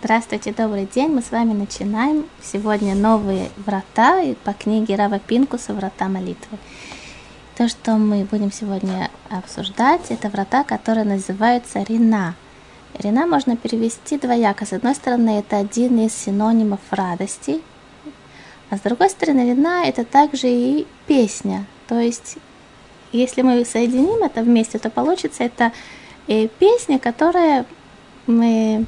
Здравствуйте, добрый день. Мы с вами начинаем сегодня новые врата по книге Рава Пинкуса «Врата молитвы». То, что мы будем сегодня обсуждать, это врата, которые называются Рина. Рина можно перевести двояко. С одной стороны, это один из синонимов радости, а с другой стороны, Рина – это также и песня. То есть, если мы соединим это вместе, то получится это э, песня, которая мы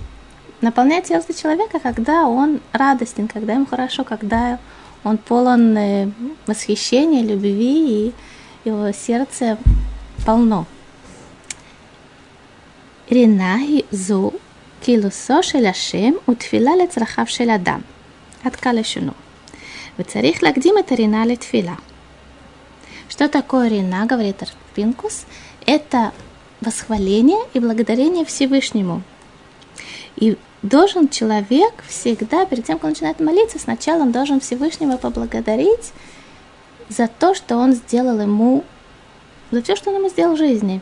наполняет звезды человека, когда он радостен, когда ему хорошо, когда он полон э, восхищения, любви, и его сердце полно. Ринахи зу килусо шеляшем утфила лецрахав шелядам. Откалешину. Выцарих лагдим это рина литфила. Что такое рина, говорит Арпинкус? Это восхваление и благодарение Всевышнему. И должен человек всегда, перед тем, как он начинает молиться, сначала он должен Всевышнего поблагодарить за то, что он сделал ему, за все, что он ему сделал в жизни.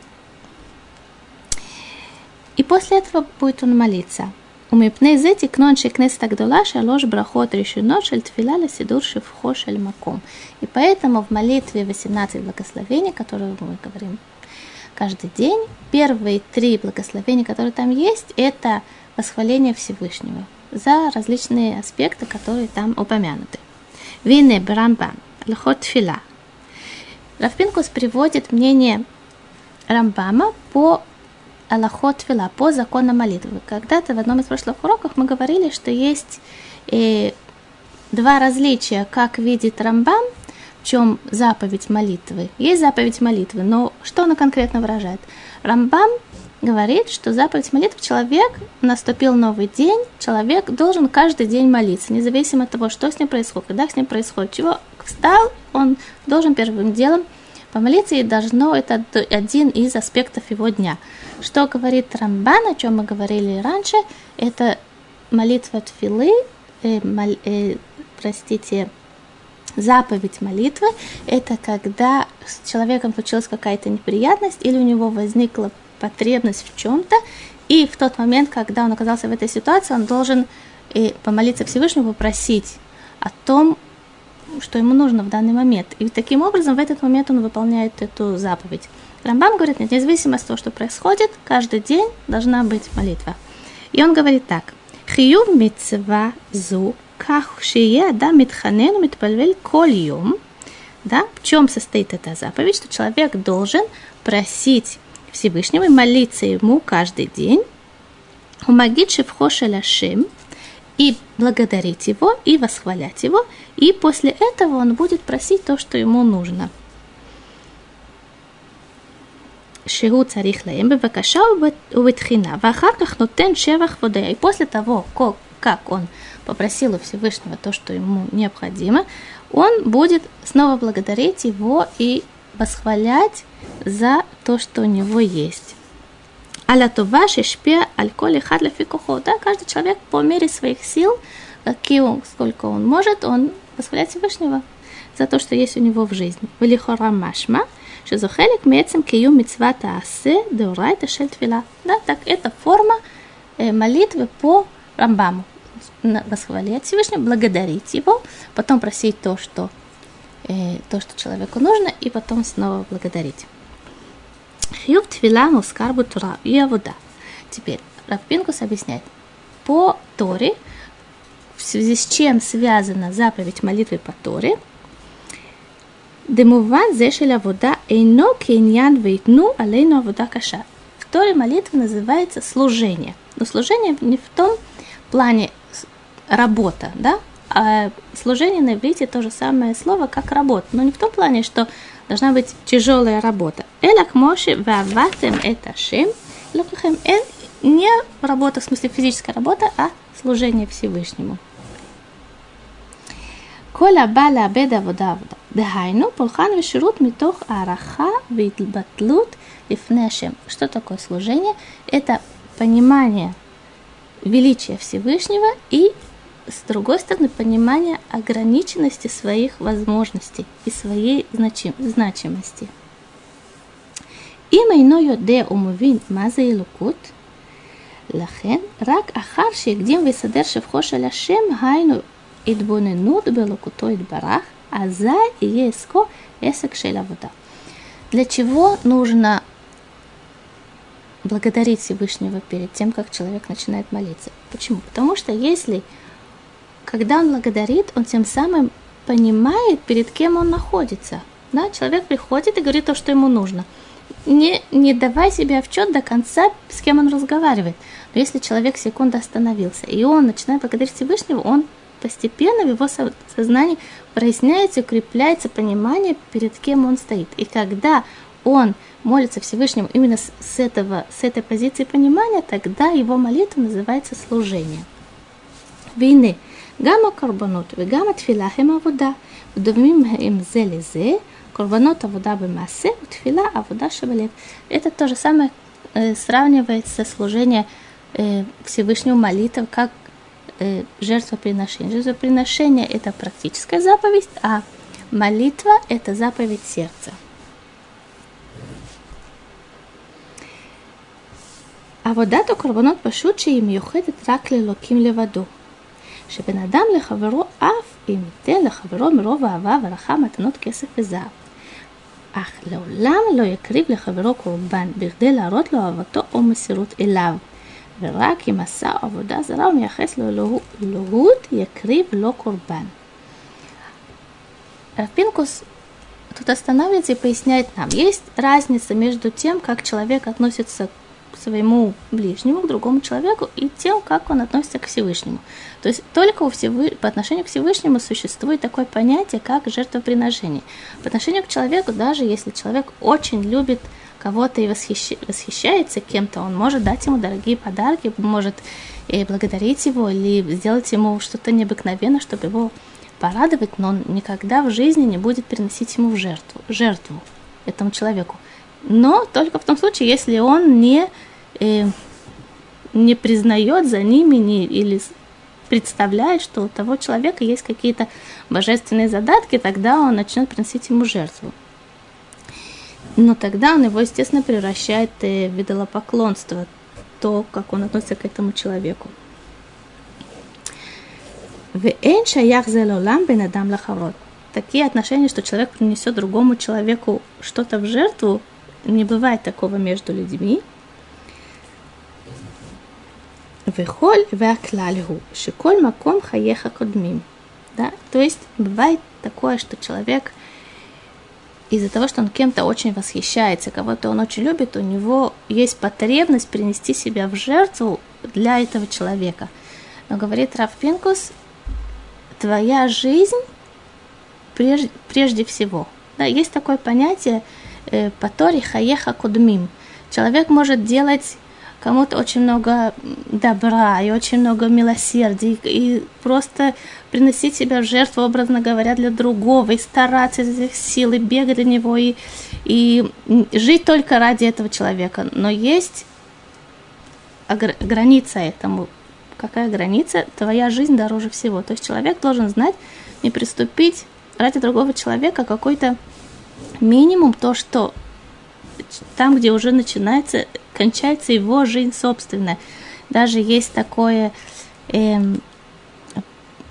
И после этого будет он молиться. Умипней зети кнон шикнес так дулаша лож брахот решено шель тфиляля сидур шивхо маком. И поэтому в молитве 18 благословений, которые мы говорим каждый день, первые три благословения, которые там есть, это восхваление Всевышнего за различные аспекты, которые там упомянуты. Вине Брамбам, Лхот Фила. Равпинкус приводит мнение Рамбама по Аллахот Фила, по закону молитвы. Когда-то в одном из прошлых уроков мы говорили, что есть э, два различия, как видит Рамбам, в чем заповедь молитвы. Есть заповедь молитвы, но что она конкретно выражает? Рамбам говорит, что заповедь молитвы человек, наступил новый день, человек должен каждый день молиться, независимо от того, что с ним происходит, когда с ним происходит, чего встал, он должен первым делом помолиться, и должно это один из аспектов его дня. Что говорит Рамбан, о чем мы говорили раньше, это молитва тфилы, э, мол, э, простите, заповедь молитвы, это когда с человеком случилась какая-то неприятность или у него возникла потребность в чем-то, и в тот момент, когда он оказался в этой ситуации, он должен и помолиться Всевышнему, попросить о том, что ему нужно в данный момент. И таким образом в этот момент он выполняет эту заповедь. Рамбам говорит, нет, независимо от того, что происходит, каждый день должна быть молитва. И он говорит так. Хиюв митцва зу ках шие да митханену митпальвель кольюм. Да, в чем состоит эта заповедь? Что человек должен просить Всевышнего и молиться ему каждый день. Умагит шевхоша ляшем и благодарить его, и восхвалять его, и после этого он будет просить то, что ему нужно. שהוא צריך להם בבקשה ובתחינה, ואחר כך נותן שבח водая. И после того, как он попросил у Всевышнего то, что ему необходимо, он будет снова благодарить его и восхвалять за то, что у него есть. Аля това шешпе аль-коли хадля фикухо. Да, каждый человек по мере своих сил, какие он, сколько он может, он восхваляет Всевышнего за то, что есть у него в жизни. Велихора машма, что хелик мецем кию мицвата асе деурайта шель твила. Да, так это форма э, молитвы по Рамбаму. Восхвалять Всевышнего, благодарить его, потом просить то, что то, что человеку нужно, и потом снова благодарить. Хьюб твила мускарбу тура и авуда. Теперь Равпинкус объясняет. По Торе, в связи с чем связана заповедь молитвы по Торе, Демуван зешеля вода эйно кеньян вейтну алейну вода каша. В Торе молитва называется служение. Но служение не в том плане работа, да, а служение на иврите то же самое слово, как работа. Но не в том плане, что должна быть тяжелая работа. Элак моши ваватем это шим. Лукахем эн не работа, в смысле физическая работа, а служение Всевышнему. Коля баля беда вода вода. Дехайну полхан вишрут митох араха витлбатлут и фнешем. Что такое служение? Это понимание величия Всевышнего и с другой стороны, понимание ограниченности своих возможностей и своей значим, значимости. אם אינו יודע ומבין מה זה אלוקות, לכן, רק אחר שהקדים ויסדר שבחו של השם, היינו התבוננות באלוקותו יתברך, אזי יהיה עסקו עסק של עבודה. Для чего нужно благодарить Всевышнего перед тем, как человек начинает молиться? Почему? Потому что если, когда он благодарит, он тем самым понимает, перед кем он находится. Да? Человек приходит и говорит то, что ему нужно. Не, не давай себе отчет до конца, с кем он разговаривает. Но если человек секунду остановился, и он начинает благодарить Всевышнего, он постепенно в его сознании проясняется, укрепляется понимание, перед кем он стоит. И когда он молится Всевышнему именно с, с, этого, с этой позиции понимания, тогда его молитва называется служение. Вины. Гамма карбонот, гамма тфила хем авода, вдовмим им зе лизе, карбонот авода бемасе, тфила авода шабалев. Это то же самое э, сравнивается служение э, Всевышнему молитвы, как э, жертвоприношение. Жертвоприношение – это практическая заповедь, а молитва – это заповедь сердца. עבודת הקורבנות פשוט שהיא מיוחדת רק לאלוקים לבדו. שבן אדם לחברו אף אם ייתן לחברו מרוב אהבה ורחה מתנות כסף וזהב. אך לעולם לא יקריב לחברו קורבן בכדי להראות לו אהבתו או מסירות אליו. ורק אם עשה עבודה זרה ומייחס לו אלוהות, יקריב לו קורבן. Рафпинкус тут останавливается и поясняет нам, есть разница между тем, как человек относится к своему ближнему, к другому человеку, и тем, как он относится к Всевышнему. То есть только у Всевы... по отношению к Всевышнему существует такое понятие, как жертвоприношение. По отношению к человеку, даже если человек очень любит кого-то и восхищ... восхищается кем-то, он может дать ему дорогие подарки, может и благодарить его или сделать ему что-то необыкновенное, чтобы его порадовать, но он никогда в жизни не будет приносить ему в жертву, жертву этому человеку. Но только в том случае, если он не, э, не признает за ними не, или представляет, что у того человека есть какие-то божественные задатки, тогда он начнет приносить ему жертву но тогда он его, естественно, превращает в идолопоклонство, то, как он относится к этому человеку. Такие отношения, что человек принесет другому человеку что-то в жертву, не бывает такого между людьми. Вехоль веаклальгу, шиколь маком хаеха кодмим. Да? То есть бывает такое, что человек – из-за того, что он кем-то очень восхищается, кого-то он очень любит, у него есть потребность принести себя в жертву для этого человека. Но говорит Раф Пинкус, твоя жизнь прежде, прежде всего. Да, есть такое понятие э, «патори хаеха кудмим». Человек может делать кому-то очень много добра и очень много милосердия, и просто приносить себя в жертву, образно говоря, для другого, и стараться из этих сил, и бегать для него, и, и жить только ради этого человека. Но есть граница этому. Какая граница? Твоя жизнь дороже всего. То есть человек должен знать, не приступить ради другого человека какой-то минимум, то, что там, где уже начинается, кончается его жизнь собственная. Даже есть такое, э,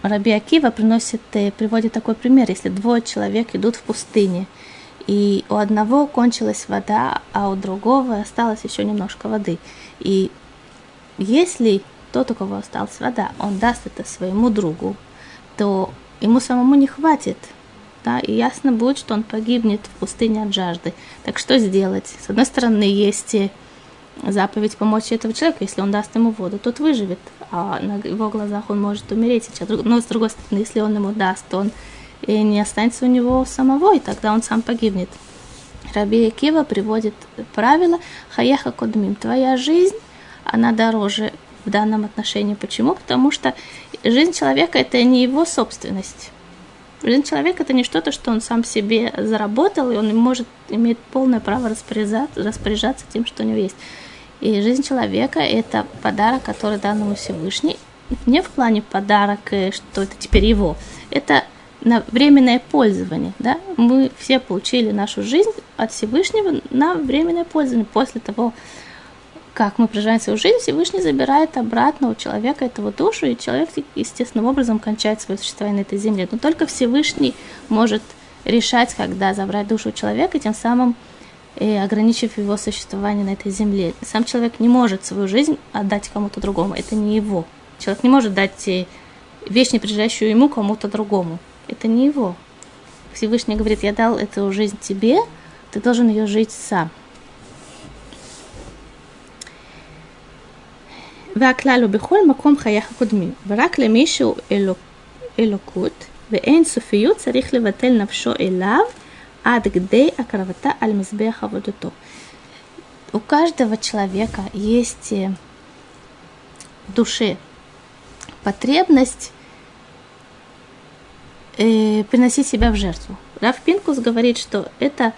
Раби Акива приносит, э, приводит такой пример, если двое человек идут в пустыне, и у одного кончилась вода, а у другого осталось еще немножко воды. И если тот, у кого осталась вода, он даст это своему другу, то ему самому не хватит да, и ясно будет, что он погибнет в пустыне от жажды. Так что сделать? С одной стороны, есть заповедь помочь этого человеку, если он даст ему воду, тот выживет, а на его глазах он может умереть сейчас. Но с другой стороны, если он ему даст, то он и не останется у него самого, и тогда он сам погибнет. Раби Кива приводит правило «Хаяха кодмим» – твоя жизнь, она дороже в данном отношении. Почему? Потому что жизнь человека – это не его собственность. Жизнь человека – это не что-то, что он сам себе заработал, и он может иметь полное право распоряжаться, распоряжаться тем, что у него есть. И жизнь человека – это подарок, который дан ему Всевышний. Не в плане подарок, э, что это теперь его. Это на временное пользование. Да? Мы все получили нашу жизнь от Всевышнего на временное пользование. После того, как мы проживаем свою жизнь, Всевышний забирает обратно у человека эту душу, и человек естественным образом кончает свое существование на этой земле. Но только Всевышний может решать, когда забрать душу у человека, тем самым э, ограничив его существование на этой земле. Сам человек не может свою жизнь отдать кому-то другому, это не его. Человек не может дать э, вещь, не принадлежащую ему, кому-то другому. Это не его. Всевышний говорит, я дал эту жизнь тебе, ты должен ее жить сам. והכלל הוא בכל מקום חייך הקודמים, ורק למי שהוא אלוק, אלוקות ואין סופיות צריך לבטל נפשו אליו Адгдей, акравата альмазбеха мизбеха водуту. У каждого человека есть э, в душе потребность э, приносить себя в жертву. Раф Пинкус говорит, что это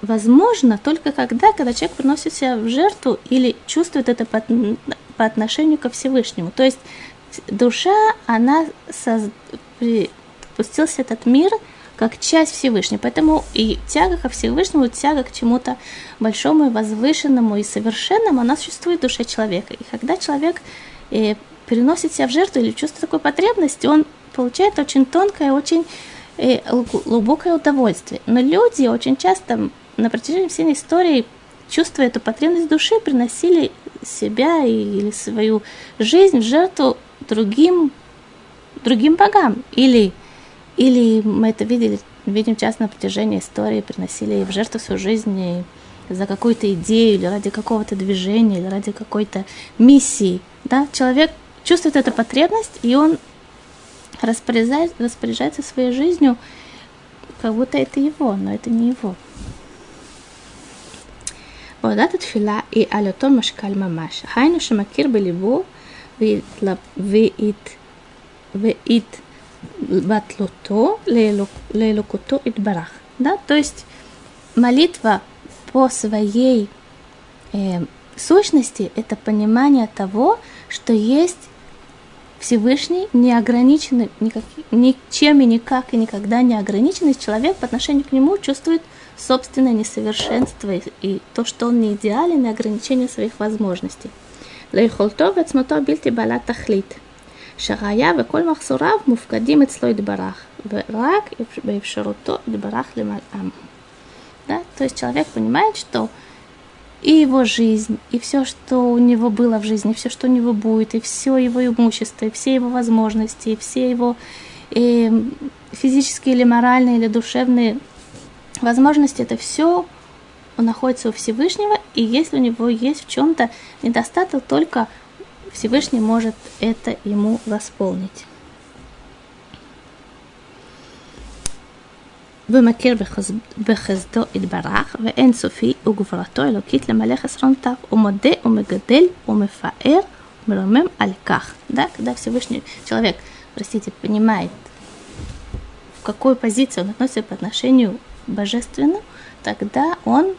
возможно только когда, когда человек приносит себя в жертву или чувствует это по, по отношению ко Всевышнему. То есть душа, она соз... при... пустился этот мир – как часть Всевышнего. Поэтому и тяга ко Всевышнему, тяга к чему-то большому и возвышенному и совершенному, она существует в душе человека. И когда человек э, переносит себя в жертву или чувствует такую потребность, он получает очень тонкое, очень э, глубокое удовольствие. Но люди очень часто на протяжении всей истории, чувствуя эту потребность души, приносили себя или свою жизнь в жертву другим, другим богам. Или, или мы это видели, видим часто на протяжении истории, приносили в жертву свою жизнь за какую-то идею, или ради какого-то движения, или ради какой-то миссии. Да? Человек чувствует эту потребность, и он распоряжается, распоряжается своей жизнью, как будто это его, но это не его. עבודת התפילה היא על אותו משקל ממש, היינו שמכיר בליבו батлуто лелукуто идбарах. Да, то есть молитва по своей э, сущности – это понимание того, что есть Всевышний, не ограниченный никак, ничем и никак и никогда не ограниченный человек по отношению к нему чувствует собственное несовершенство и, и то, что он не идеален, и ограничение своих возможностей. Лейхолтов, Эцмото, Бильти, Балатахлит – שראיה וכל מחסוריו מופקדים אצלו יתברך, ורק באפשרותו יתברך למלאם. Да? То есть человек понимает, что и его жизнь, и все, что у него было в жизни, все, что у него будет, и все его имущество, и все его возможности, и все его и физические или моральные или душевные возможности это все находится у Всевышнего, и если у него есть в чем-то недостаток, только Всевышний может это ему восполнить. ומכיר בחסדו יתברך ואין סופי וגבורתו אלוקית למלא חסרונותיו, ומודה ומגדל ומפאר ומרומם על כך. Да, когда Всевышний человек, простите, понимает, в какую позицию он относится по отношению божественным, тогда он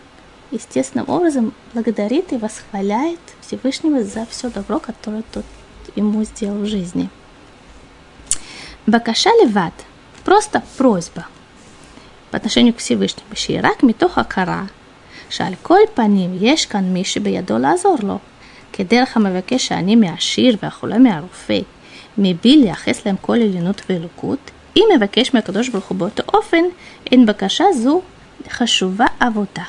естественным образом благодарит и восхваляет Всевышнего за все добро, которое тот ему сделал в жизни. Бакаша леват – просто просьба по отношению к Всевышнему. Ширак митоха кара, שעל כל פנים יש כאן מי שבידו לעזור לו, כדרך המבקש שאני מהעשיר והחולה מהרופא, מבלי לייחס להם כל עליונות ואלוקות, אם מבקש מהקדוש ברוך הוא באותו אופן, אין בקשה זו חשובה עבודה.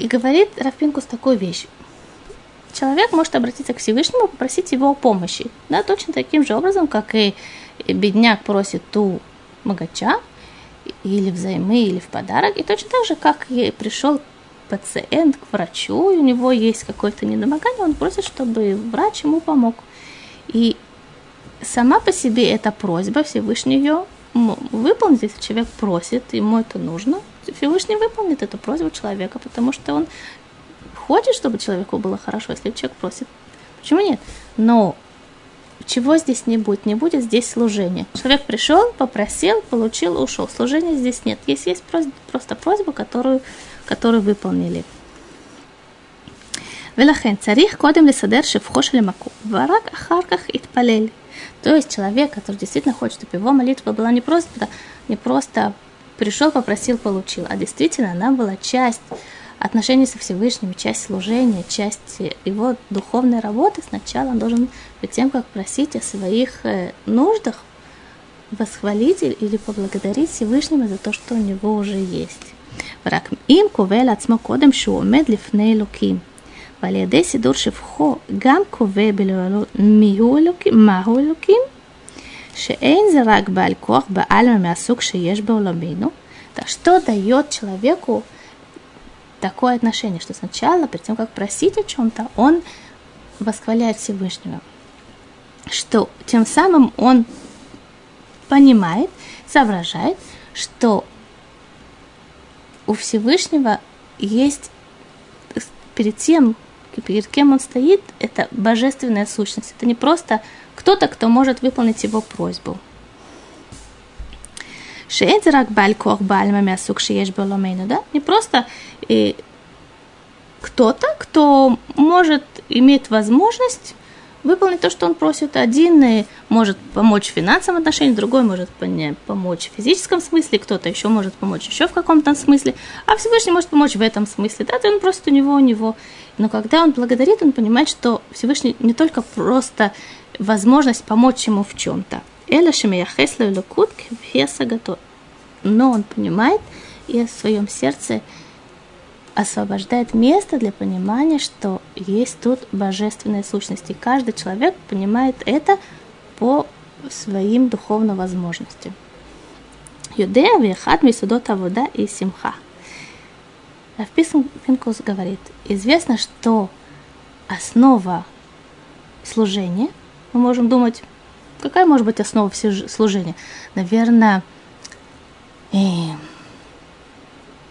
И говорит Рафпинкус такую вещь. Человек может обратиться к Всевышнему, попросить его о помощи. Да, точно таким же образом, как и бедняк просит ту богача, или взаймы, или в подарок. И точно так же, как и пришел пациент к врачу, и у него есть какое-то недомогание, он просит, чтобы врач ему помог. И сама по себе эта просьба, Всевышний ее выполнит, если человек просит, ему это нужно, Всевышний выполнит эту просьбу человека, потому что он хочет, чтобы человеку было хорошо, если человек просит. Почему нет? Но чего здесь не будет? Не будет здесь служения. Человек пришел, попросил, получил, ушел. Служения здесь нет. Есть есть просьба, просто просьба, которую, которую выполнили. Велахен царих кодем лисадер шифхош лимаку. Варак ахарках итпалель. То есть человек, который действительно хочет, чтобы его молитва была не просто, не просто пришел, попросил, получил, а действительно она была часть отношения со Всевышним, часть служения, часть его духовной работы, сначала он должен, перед тем, как просить о своих э, нуждах, восхвалить или поблагодарить Всевышнего за то, что у него уже есть. ורק אם קובע לעצמו קודם שהוא עומד לפני אלוקים, ועל ידי סידור שבחו גם קובע מיהו אלוקים, מהו אלוקים, Шейн зарак балькох баалма мясук шеешь баулабину. Так что дает человеку такое отношение, что сначала, перед тем, как просить о чем-то, он восхваляет Всевышнего. Что тем самым он понимает, соображает, что у Всевышнего есть перед тем, перед кем он стоит, это божественная сущность. Это не просто кто-то, кто может выполнить его просьбу. Шеэдзерак балькох кох баль мамясук шиеш баломейну, да? Не просто и кто-то, кто может, иметь возможность выполнить то, что он просит. Один и может помочь в финансовом отношении, другой может помочь в физическом смысле, кто-то еще может помочь еще в каком-то смысле, а Всевышний может помочь в этом смысле. Да, то он просто у него, у него. Но когда он благодарит, он понимает, что Всевышний не только просто возможность помочь ему в чем-то. Эля шемияхесло лукут Но он понимает и в своем сердце – освобождает место для понимания, что есть тут божественная сущность. И каждый человек понимает это по своим духовным возможностям. Юдея вехат мисудот авода и симха. Равписм Пинкус говорит, известно, что основа служения, мы можем думать, какая может быть основа служения? Наверное, э,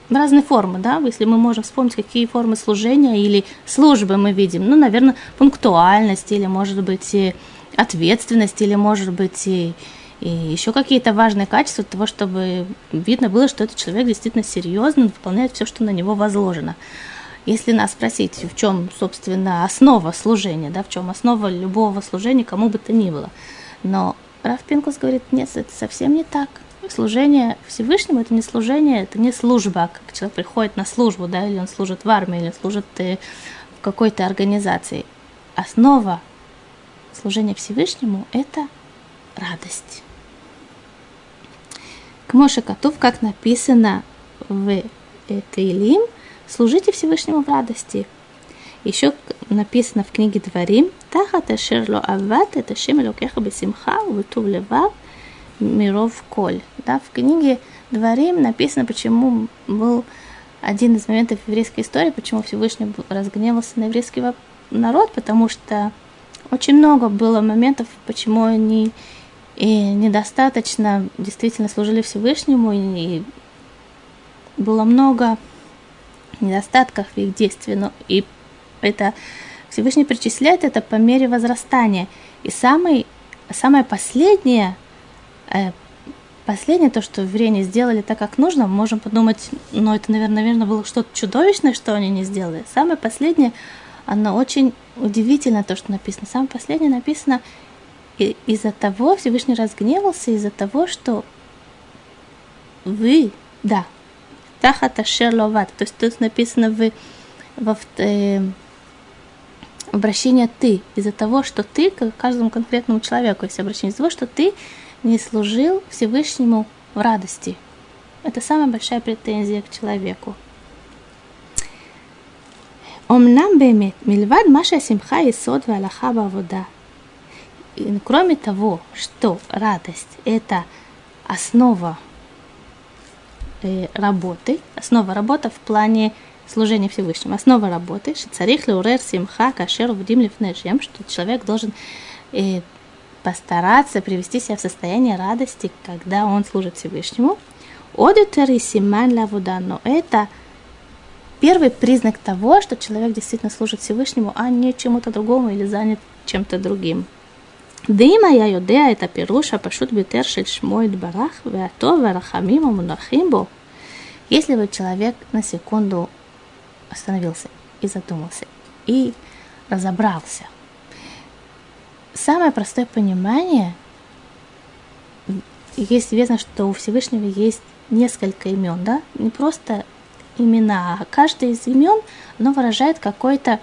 разные формы, да, если мы можем вспомнить, какие формы служения или службы мы видим, ну, наверное, пунктуальность или, может быть, и ответственность или, может быть, и, и еще какие-то важные качества того, чтобы видно было, что этот человек действительно серьезно выполняет все, что на него возложено. Если нас спросить, в чем, собственно, основа служения, да, в чем основа любого служения, кому бы то ни было. Но Раф Пинкус говорит, нет, это совсем не так – служение Всевышнему это не служение, это не служба, как человек приходит на службу, да, или он служит в армии, или служит э, в какой-то организации. Основа служения Всевышнему – это радость. К Моше Котов, как написано в Таилим, служите Всевышнему в радости. Еще написано в книге Дворим, «Тахат ашерло ават, это шем элокеха бесимха, левав, миров коль. Да, в книге Дворим написано, почему был один из моментов еврейской истории, почему Всевышний разгневался на еврейский народ, потому что очень много было моментов, почему они и недостаточно действительно служили Всевышнему, и было много недостатков в их действии, но и это Всевышний причисляет это по мере возрастания. И самый, самое последнее – Э, последнее, то, что евреи сделали так, как нужно, можем подумать, ну, это, наверное, наверное, было что-то чудовищное, что они не сделали. Самое последнее, оно очень удивительно, то, что написано. Самое последнее написано из-за того, Всевышний разгневался из-за того, что вы, да, Тахата шерловат. То есть тут написано в, во, э, обращение ты. Из-за того, что ты, к каждому конкретному человеку есть обращение, из-за того, что ты не служил Всевышнему в радости. Это самая большая претензия к человеку. Омнам бемет, мильвад маша симха и сод валаха вода. Кроме того, что радость – это основа э, работы, основа работы в плане служения Всевышнему, основа работы, что царих леурер симха кашер вдим лифнешем, что человек должен э, постараться привести себя в состояние радости, когда он служит Всевышнему. Одитер и симан лавуда, но это первый признак того, что человек действительно служит Всевышнему, а не чему-то другому или занят чем-то другим. ואם היה יודע את הפירוש הפשוט ביותר של שמו יתברך והטוב והרחמים המונחים בו, если бы человек на секунду остановился и задумался и разобрался – самое простое понимание, есть известно, что у Всевышнего есть несколько имен, да, не просто имена, а каждое из имен, оно выражает какое-то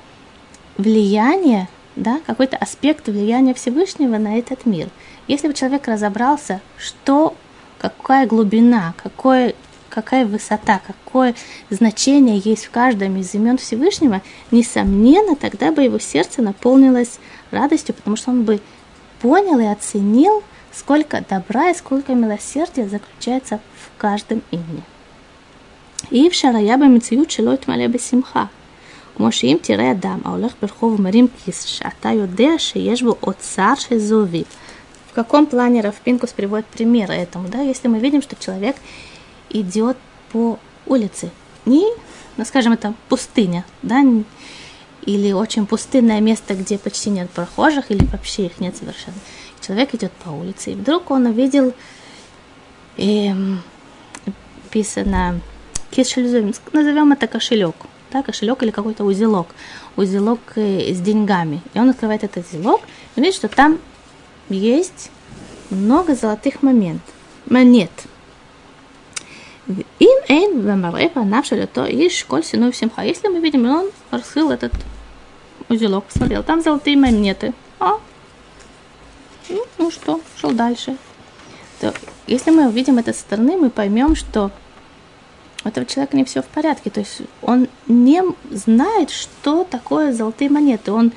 влияние, да, какой-то аспект влияния Всевышнего на этот мир. Если бы человек разобрался, что, какая глубина, какое, какая высота, какое значение есть в каждом из имен Всевышнего, несомненно, тогда бы его сердце наполнилось радостью, потому что он бы понял и оценил, сколько добра и сколько милосердия заключается в каждом имени. И в Шараяба Мицию Чилойт Малеба Симха – כמו שאם תראה אדם ההולך ברחוב ומרים כיס שאתה יודע שיש בו אוצר של זהובים. В каком плане Равпинкус приводит пример этому, да, если мы видим, что человек идет по улице, не, ну, скажем, это пустыня, да, или очень пустынное место, где почти нет прохожих, или вообще их нет совершенно. Человек идет по улице, и вдруг он увидел, эм, написано, кишельзовим, назовем это кошелек, да, кошелек или какой-то узелок, узелок э, с деньгами. И он открывает этот узелок и видит, что там есть много золотых момент, монет. Им эйн вемаре панав то иш коль сину всемха. Если мы видим, он раскрыл этот узелок, посмотрел, там золотые монеты. А, ну, ну что, шел дальше. То, если мы увидим это со стороны, мы поймем, что у этого человека не все в порядке. То есть он не знает, что такое золотые монеты. Он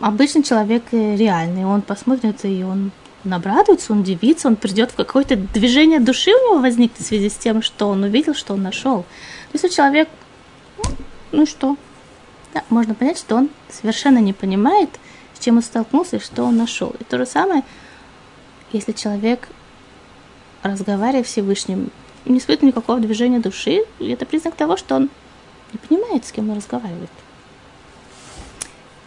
обычный человек э, реальный. Он посмотрит и он обрадуется, он удивится, он придет в какое-то движение души у него возникнет в связи с тем, что он увидел, что он нашел. То есть человек, ну, ну что, да, можно понять, что он совершенно не понимает, с чем он столкнулся и что он нашел. И то же самое, если человек, разговаривая с Всевышним, не испытывает никакого движения души, и это признак того, что он не понимает, с кем он разговаривает.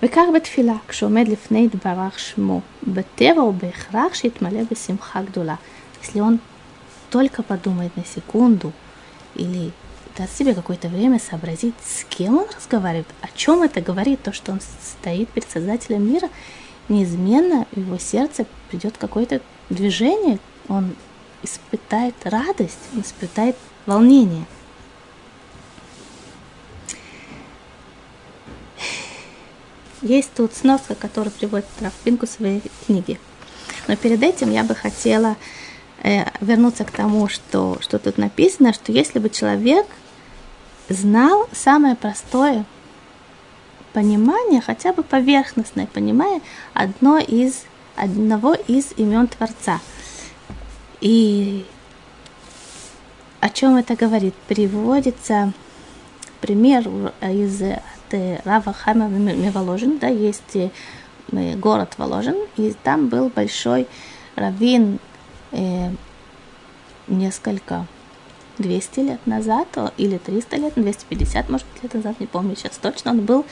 וכך בתפילה, כשעומד לפני יתברך שמו, בטבע הוא בהכרח שיתמלא בשמחה גדולה. Если он только подумает на секунду или даст себе какое-то время сообразить, с кем он разговаривает, о чем это говорит, то, что он стоит перед Создателем мира, неизменно в его сердце придет какое-то движение, он испытает радость, испытает волнение. Есть тут сноска, которую приводит Рафпинку в своей книге. Но перед этим я бы хотела э, вернуться к тому, что, что тут написано, что если бы человек знал самое простое понимание, хотя бы поверхностное понимание одно из, одного из имен Творца – и о чем это говорит? Приводится пример из от Рава Хама Миволожин, да, есть э, город Воложин, и там был большой раввин э, несколько 200 лет назад, или 300 лет, 250, может лет назад, не помню сейчас точно, он был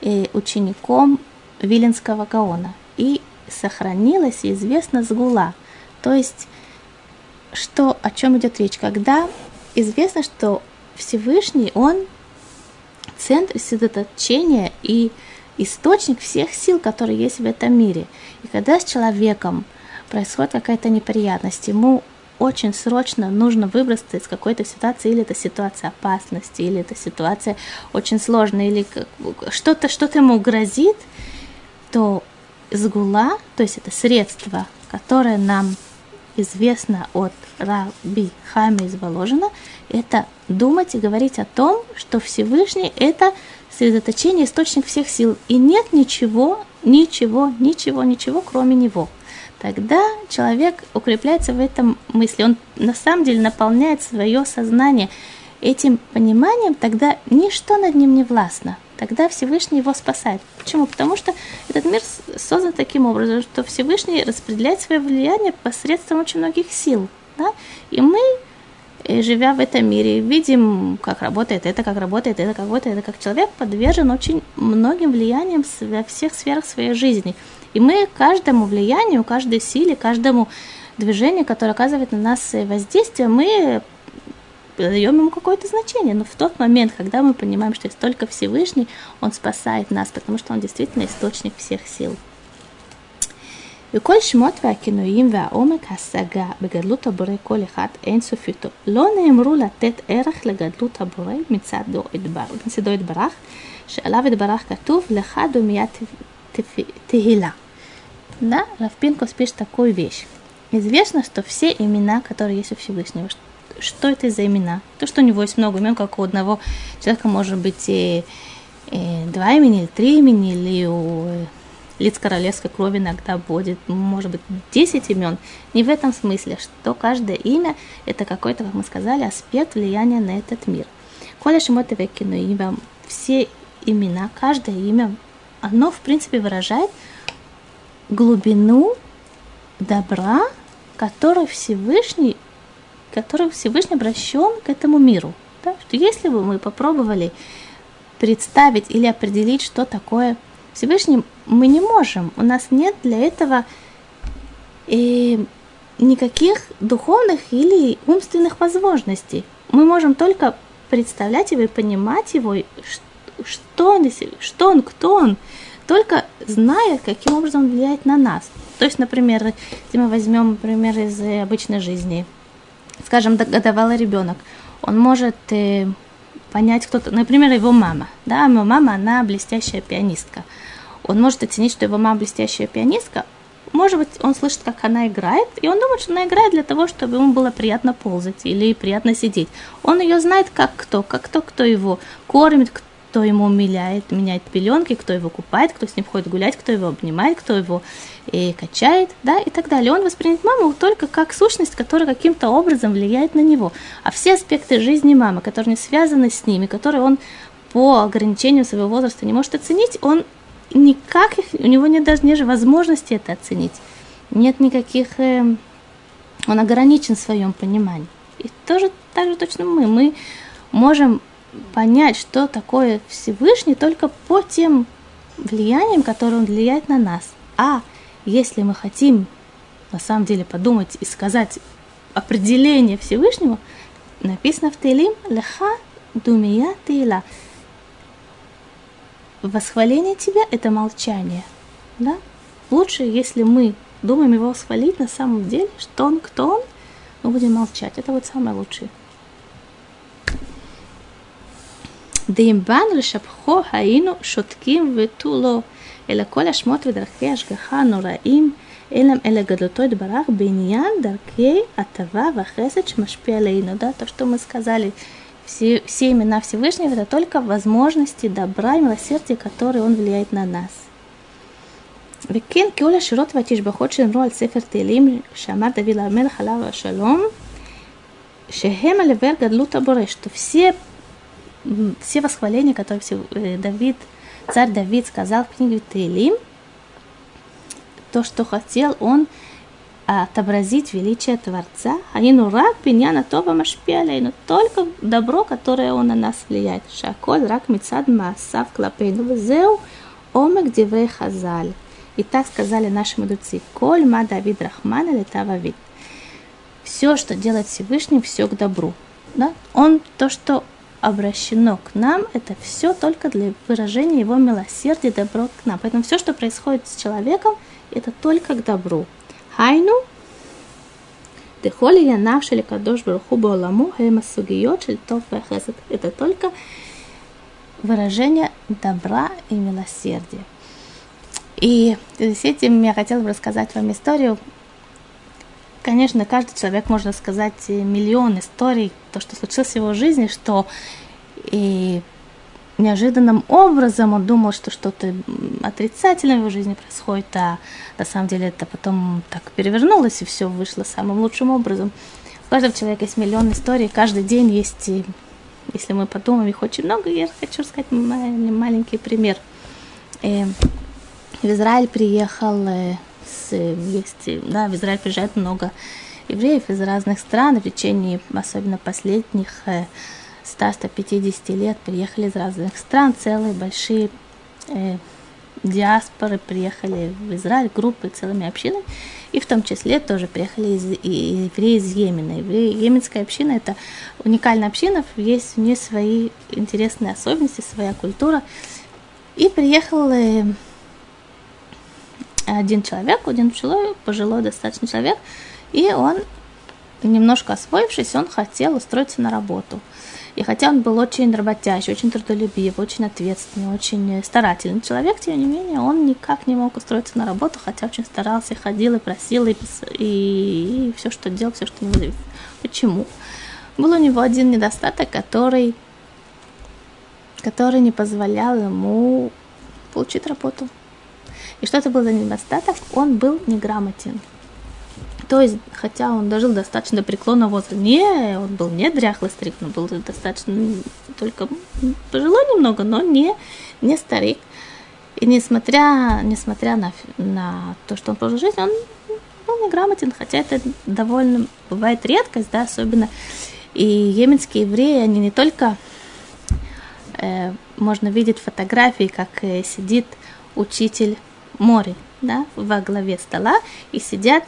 э, учеником Виленского Гаона. И сохранилась известна сгула, то есть что, о чем идет речь, когда известно, что Всевышний, он центр сосредоточения и источник всех сил, которые есть в этом мире. И когда с человеком происходит какая-то неприятность, ему очень срочно нужно выбраться из какой-то ситуации, или это ситуация опасности, или это ситуация очень сложная, или что-то что ему грозит, то сгула, то есть это средство, которое нам известно от Раби Хами из Воложина, это думать и говорить о том, что Всевышний – это сосредоточение, источник всех сил, и нет ничего, ничего, ничего, ничего, кроме него. Тогда человек укрепляется в этом мысли, он на самом деле наполняет свое сознание этим пониманием, тогда ничто над ним не властно тогда Всевышний его спасает. Почему? Потому что этот мир создан таким образом, что Всевышний распределяет свое влияние посредством очень многих сил. Да? И мы, э, живя в этом мире, видим, как работает это, как работает это, как работает это, как человек подвержен очень многим влияниям во всех сферах своей жизни. И мы каждому влиянию, каждой силе, каждому движению, которое оказывает на нас воздействие, мы даем ему какое-то значение. Но в тот момент, когда мы понимаем, что есть только Всевышний, он спасает нас, потому что он действительно источник всех сил. וכל שמות והכינויים והעומק השגה בגדלות הבורא כל אחד אין סופיתו. לא נאמרו לתת ערך לגדלות הבורא מצדו יתברך, שעליו יתברך כתוב לך דומיית תהילה. Да, Равпинкус пишет такую вещь. Известно, что все имена, которые есть у Всевышнего, что это за имена? То, что у него есть много имен, как у одного человека может быть и, и два имени, или три имени, или у лиц королевской крови иногда будет, может быть, 10 имен. Не в этом смысле, что каждое имя – это какой-то, как мы сказали, аспект влияния на этот мир. Коля Шимотове кино имя, все имена, каждое имя, оно, в принципе, выражает глубину добра, который Всевышний, который Всевышний обращен к этому миру. Да? Что если бы мы попробовали представить или определить, что такое Всевышний, мы не можем. У нас нет для этого и э, никаких духовных или умственных возможностей. Мы можем только представлять его и понимать его, что он, что он, кто он, только зная, каким образом он влияет на нас. То есть, например, если мы возьмем например, из обычной жизни, скажем, годовалый ребенок, он может э, понять кто-то, например, его мама, да, его мама, она блестящая пианистка. Он может оценить, что его мама блестящая пианистка, может быть, он слышит, как она играет, и он думает, что она играет для того, чтобы ему было приятно ползать или приятно сидеть. Он ее знает как кто, как кто, кто его кормит, кто ему умиляет, меняет пеленки, кто его купает, кто с ним ходит гулять, кто его обнимает, кто его и качает, да, и так далее. Он воспринимает маму только как сущность, которая каким-то образом влияет на него. А все аспекты жизни мамы, которые не связаны с ними, которые он по ограничению своего возраста не может оценить, он никак, у него нет даже нет возможности это оценить. Нет никаких, э, он ограничен в своем понимании. И тоже так же точно мы. Мы можем понять, что такое Всевышний, только по тем влияниям, которые он влияет на нас. А если мы хотим на самом деле подумать и сказать определение Всевышнего, написано в Тейлим «Леха думия тейла». Восхваление тебя – это молчание. Да? Лучше, если мы думаем его восхвалить на самом деле, что он, кто он, мы будем молчать. Это вот самое лучшее. דאמבן לשבחו היינו שותקים ותו לא, אלא כל השמות ודרכי השגחה הנוראים אין להם אלא גדלותו יתברך בעניין דרכי הטבה והחסד שמשפיע עלינו. Да, то, что мы сказали, все, все имена Всевышнего это только возможности добра и милосердия, которые он влияет на нас. וכן כל השירות והתשבחות שנאמרו על ספר תהילים שאמר דוד למלך עליו השלום שהם על עבר גדלות הבורא, что все восхваления, которые э, Давид, царь Давид сказал в книге Тейлим, то, что хотел он отобразить величие Творца, ну рак пиньяна това машпиалей, но только добро, которое он на нас влияет. Шаколь рак мицад маасав клапейну зеу омек диврей хазаль. И так сказали наши мудрецы. Коль ма Давид Рахмана летава вид. Все, что делает Всевышний, все к добру. Да? Он то, что обращено к нам, это все только для выражения его милосердия добро к нам. Поэтому все, что происходит с человеком, это только к добру. Хайну, Дехоли я навшили кадош баруху бауламу хема сугиот шельтов Это только выражение добра и милосердия. И с этим я хотела бы рассказать вам историю, Конечно, каждый человек можно сказать миллион историй, то, что случилось в его жизни, что и неожиданным образом он думал, что что-то отрицательное в его жизни происходит, а на самом деле это потом так перевернулось, и все вышло самым лучшим образом. У каждого человека есть миллион историй, каждый день есть, если мы подумаем, их очень много, я хочу сказать маленький пример. И в Израиль приехал э, есть, да, в Израиль приезжает много евреев из разных стран, в течение особенно последних 100-150 э, лет приехали из разных стран, целые большие э, диаспоры приехали в Израиль, группы целыми общинами, и в том числе тоже приехали из, и евреи из Йемена. Евреи, Йеменская община – это уникальная община, есть у нее свои интересные особенности, своя культура. И приехал э, один человек, один пожилой, пожилой достаточно человек, и он, немножко освоившись, он хотел устроиться на работу. И хотя он был очень работящий, очень трудолюбивый, очень ответственный, очень старательный человек, тем не менее, он никак не мог устроиться на работу, хотя очень старался, ходил и просил, и, и, и все, что делал, все, что не зависит. Почему? Был у него один недостаток, который, который не позволял ему получить работу. И что это был за недостаток? Он был неграмотен. То есть, хотя он дожил достаточно преклонного возраста, не, он был не дряхлый старик, но был достаточно, только пожилой немного, но не, не старик. И несмотря, несмотря на, на то, что он прожил жизнь, он был неграмотен, хотя это довольно бывает редкость, да, особенно и йеменские евреи, они не только э, можно видеть фотографии, как э, сидит учитель море, да, во главе стола и сидят,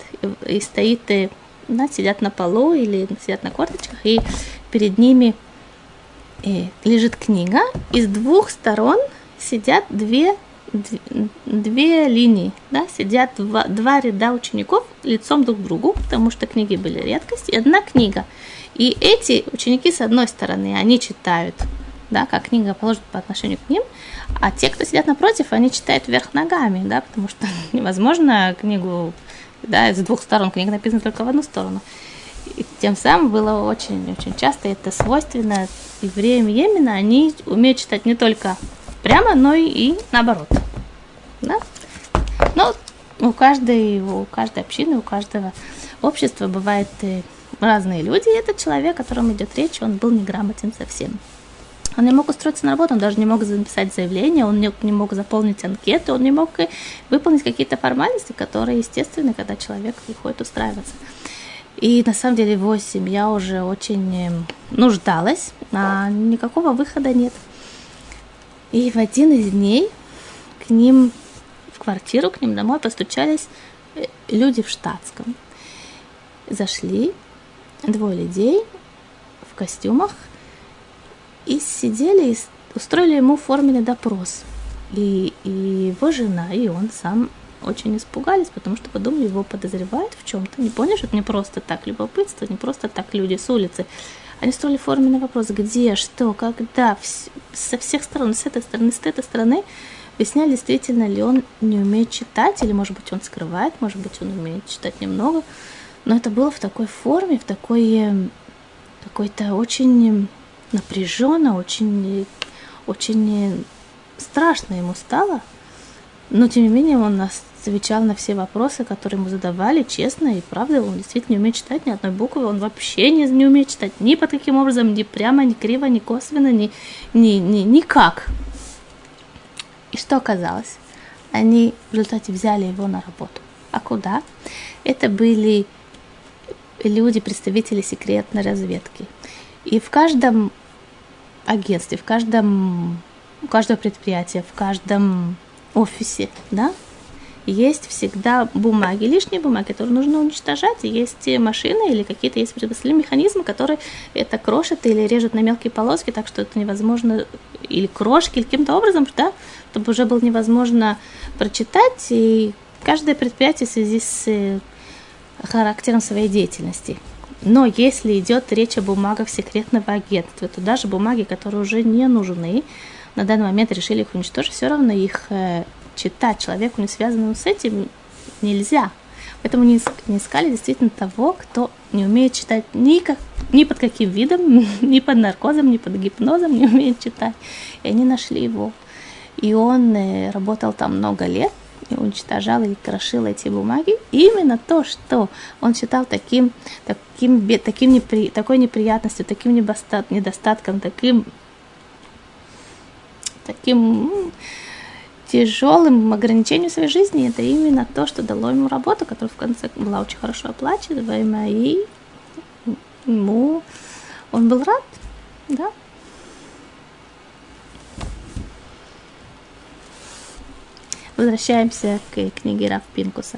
и стоит, э, да, сидят на полу или сидят на корточках, и перед ними э, лежит книга, и с двух сторон сидят две, две линии, да, сидят два, два ряда учеников лицом друг к другу, потому что книги были редкость, и одна книга. И эти ученики, с одной стороны, они читают, да, как книга положена по отношению к ним, а те, кто сидят напротив, они читают вверх ногами, да, потому что невозможно книгу, да, с двух сторон, книга написана только в одну сторону. И тем самым было очень-очень часто это свойственно евреям Йемена, они умеют читать не только прямо, но и, и наоборот. Да? Но у каждой, у каждой общины, у каждого общества бывают э, разные люди, и этот человек, о котором идет речь, он был неграмотен совсем. Он не мог устроиться на работу, он даже не мог написать заявление, он не, не мог заполнить анкеты, он не мог выполнить какие-то формальности, которые естественны, когда человек приходит устраиваться. И на самом деле его семья уже очень э, нуждалась, а никакого выхода нет. И в один из дней к ним в квартиру, к ним домой постучались э, люди в штатском. Зашли двое людей в костюмах – и сидели и устроили ему форменный допрос. И, и его жена, и он сам очень испугались, потому что подумали, его подозревают в чем-то. Не поняли, что это не просто так любопытство, не просто так люди с улицы. Они строили форменный вопрос, где, что, когда, вс- со всех сторон, с этой стороны, с этой стороны, выясняли, действительно ли он не умеет читать, или, может быть, он скрывает, может быть, он умеет читать немного. Но это было в такой форме, в такой эм, какой-то очень напряженно, очень, очень страшно ему стало. Но, тем не менее, он нас отвечал на все вопросы, которые ему задавали, честно и правда. Он действительно не умеет читать ни одной буквы, он вообще не, не умеет читать ни под каким образом, ни прямо, ни криво, ни косвенно, ни, ни, ни, никак. И что оказалось? Они в результате взяли его на работу. А куда? Это были люди, представители секретной разведки. И в каждом агентстве, в каждом, у каждого предприятия, в каждом офисе, да, есть всегда бумаги, лишние бумаги, которые нужно уничтожать, есть машины или какие-то есть предпоследние механизмы, которые это крошат или режут на мелкие полоски, так что это невозможно, или крошки, или каким-то образом, да, чтобы уже было невозможно прочитать, и каждое предприятие в связи с э, характером своей деятельности. Но если идет речь о бумагах секретного агентства, то даже бумаги, которые уже не нужны, на данный момент решили их уничтожить, все равно их э, читать человеку, не связанному с этим, нельзя. Поэтому не, не искали действительно того, кто не умеет читать ни, как, ни под каким видом, ни под наркозом, ни под гипнозом не умеет читать. И они нашли его. И он э, работал там много лет, уничтожал и крошил эти бумаги. И именно то, что он считал таким, таким, таким непри, такой неприятностью, таким недостатком, таким, таким тяжелым ограничением своей жизни, это именно то, что дало ему работу, которая в конце была очень хорошо оплачиваемая, и ему он был рад, да, Возвращаемся к книге Раф Пинкуса.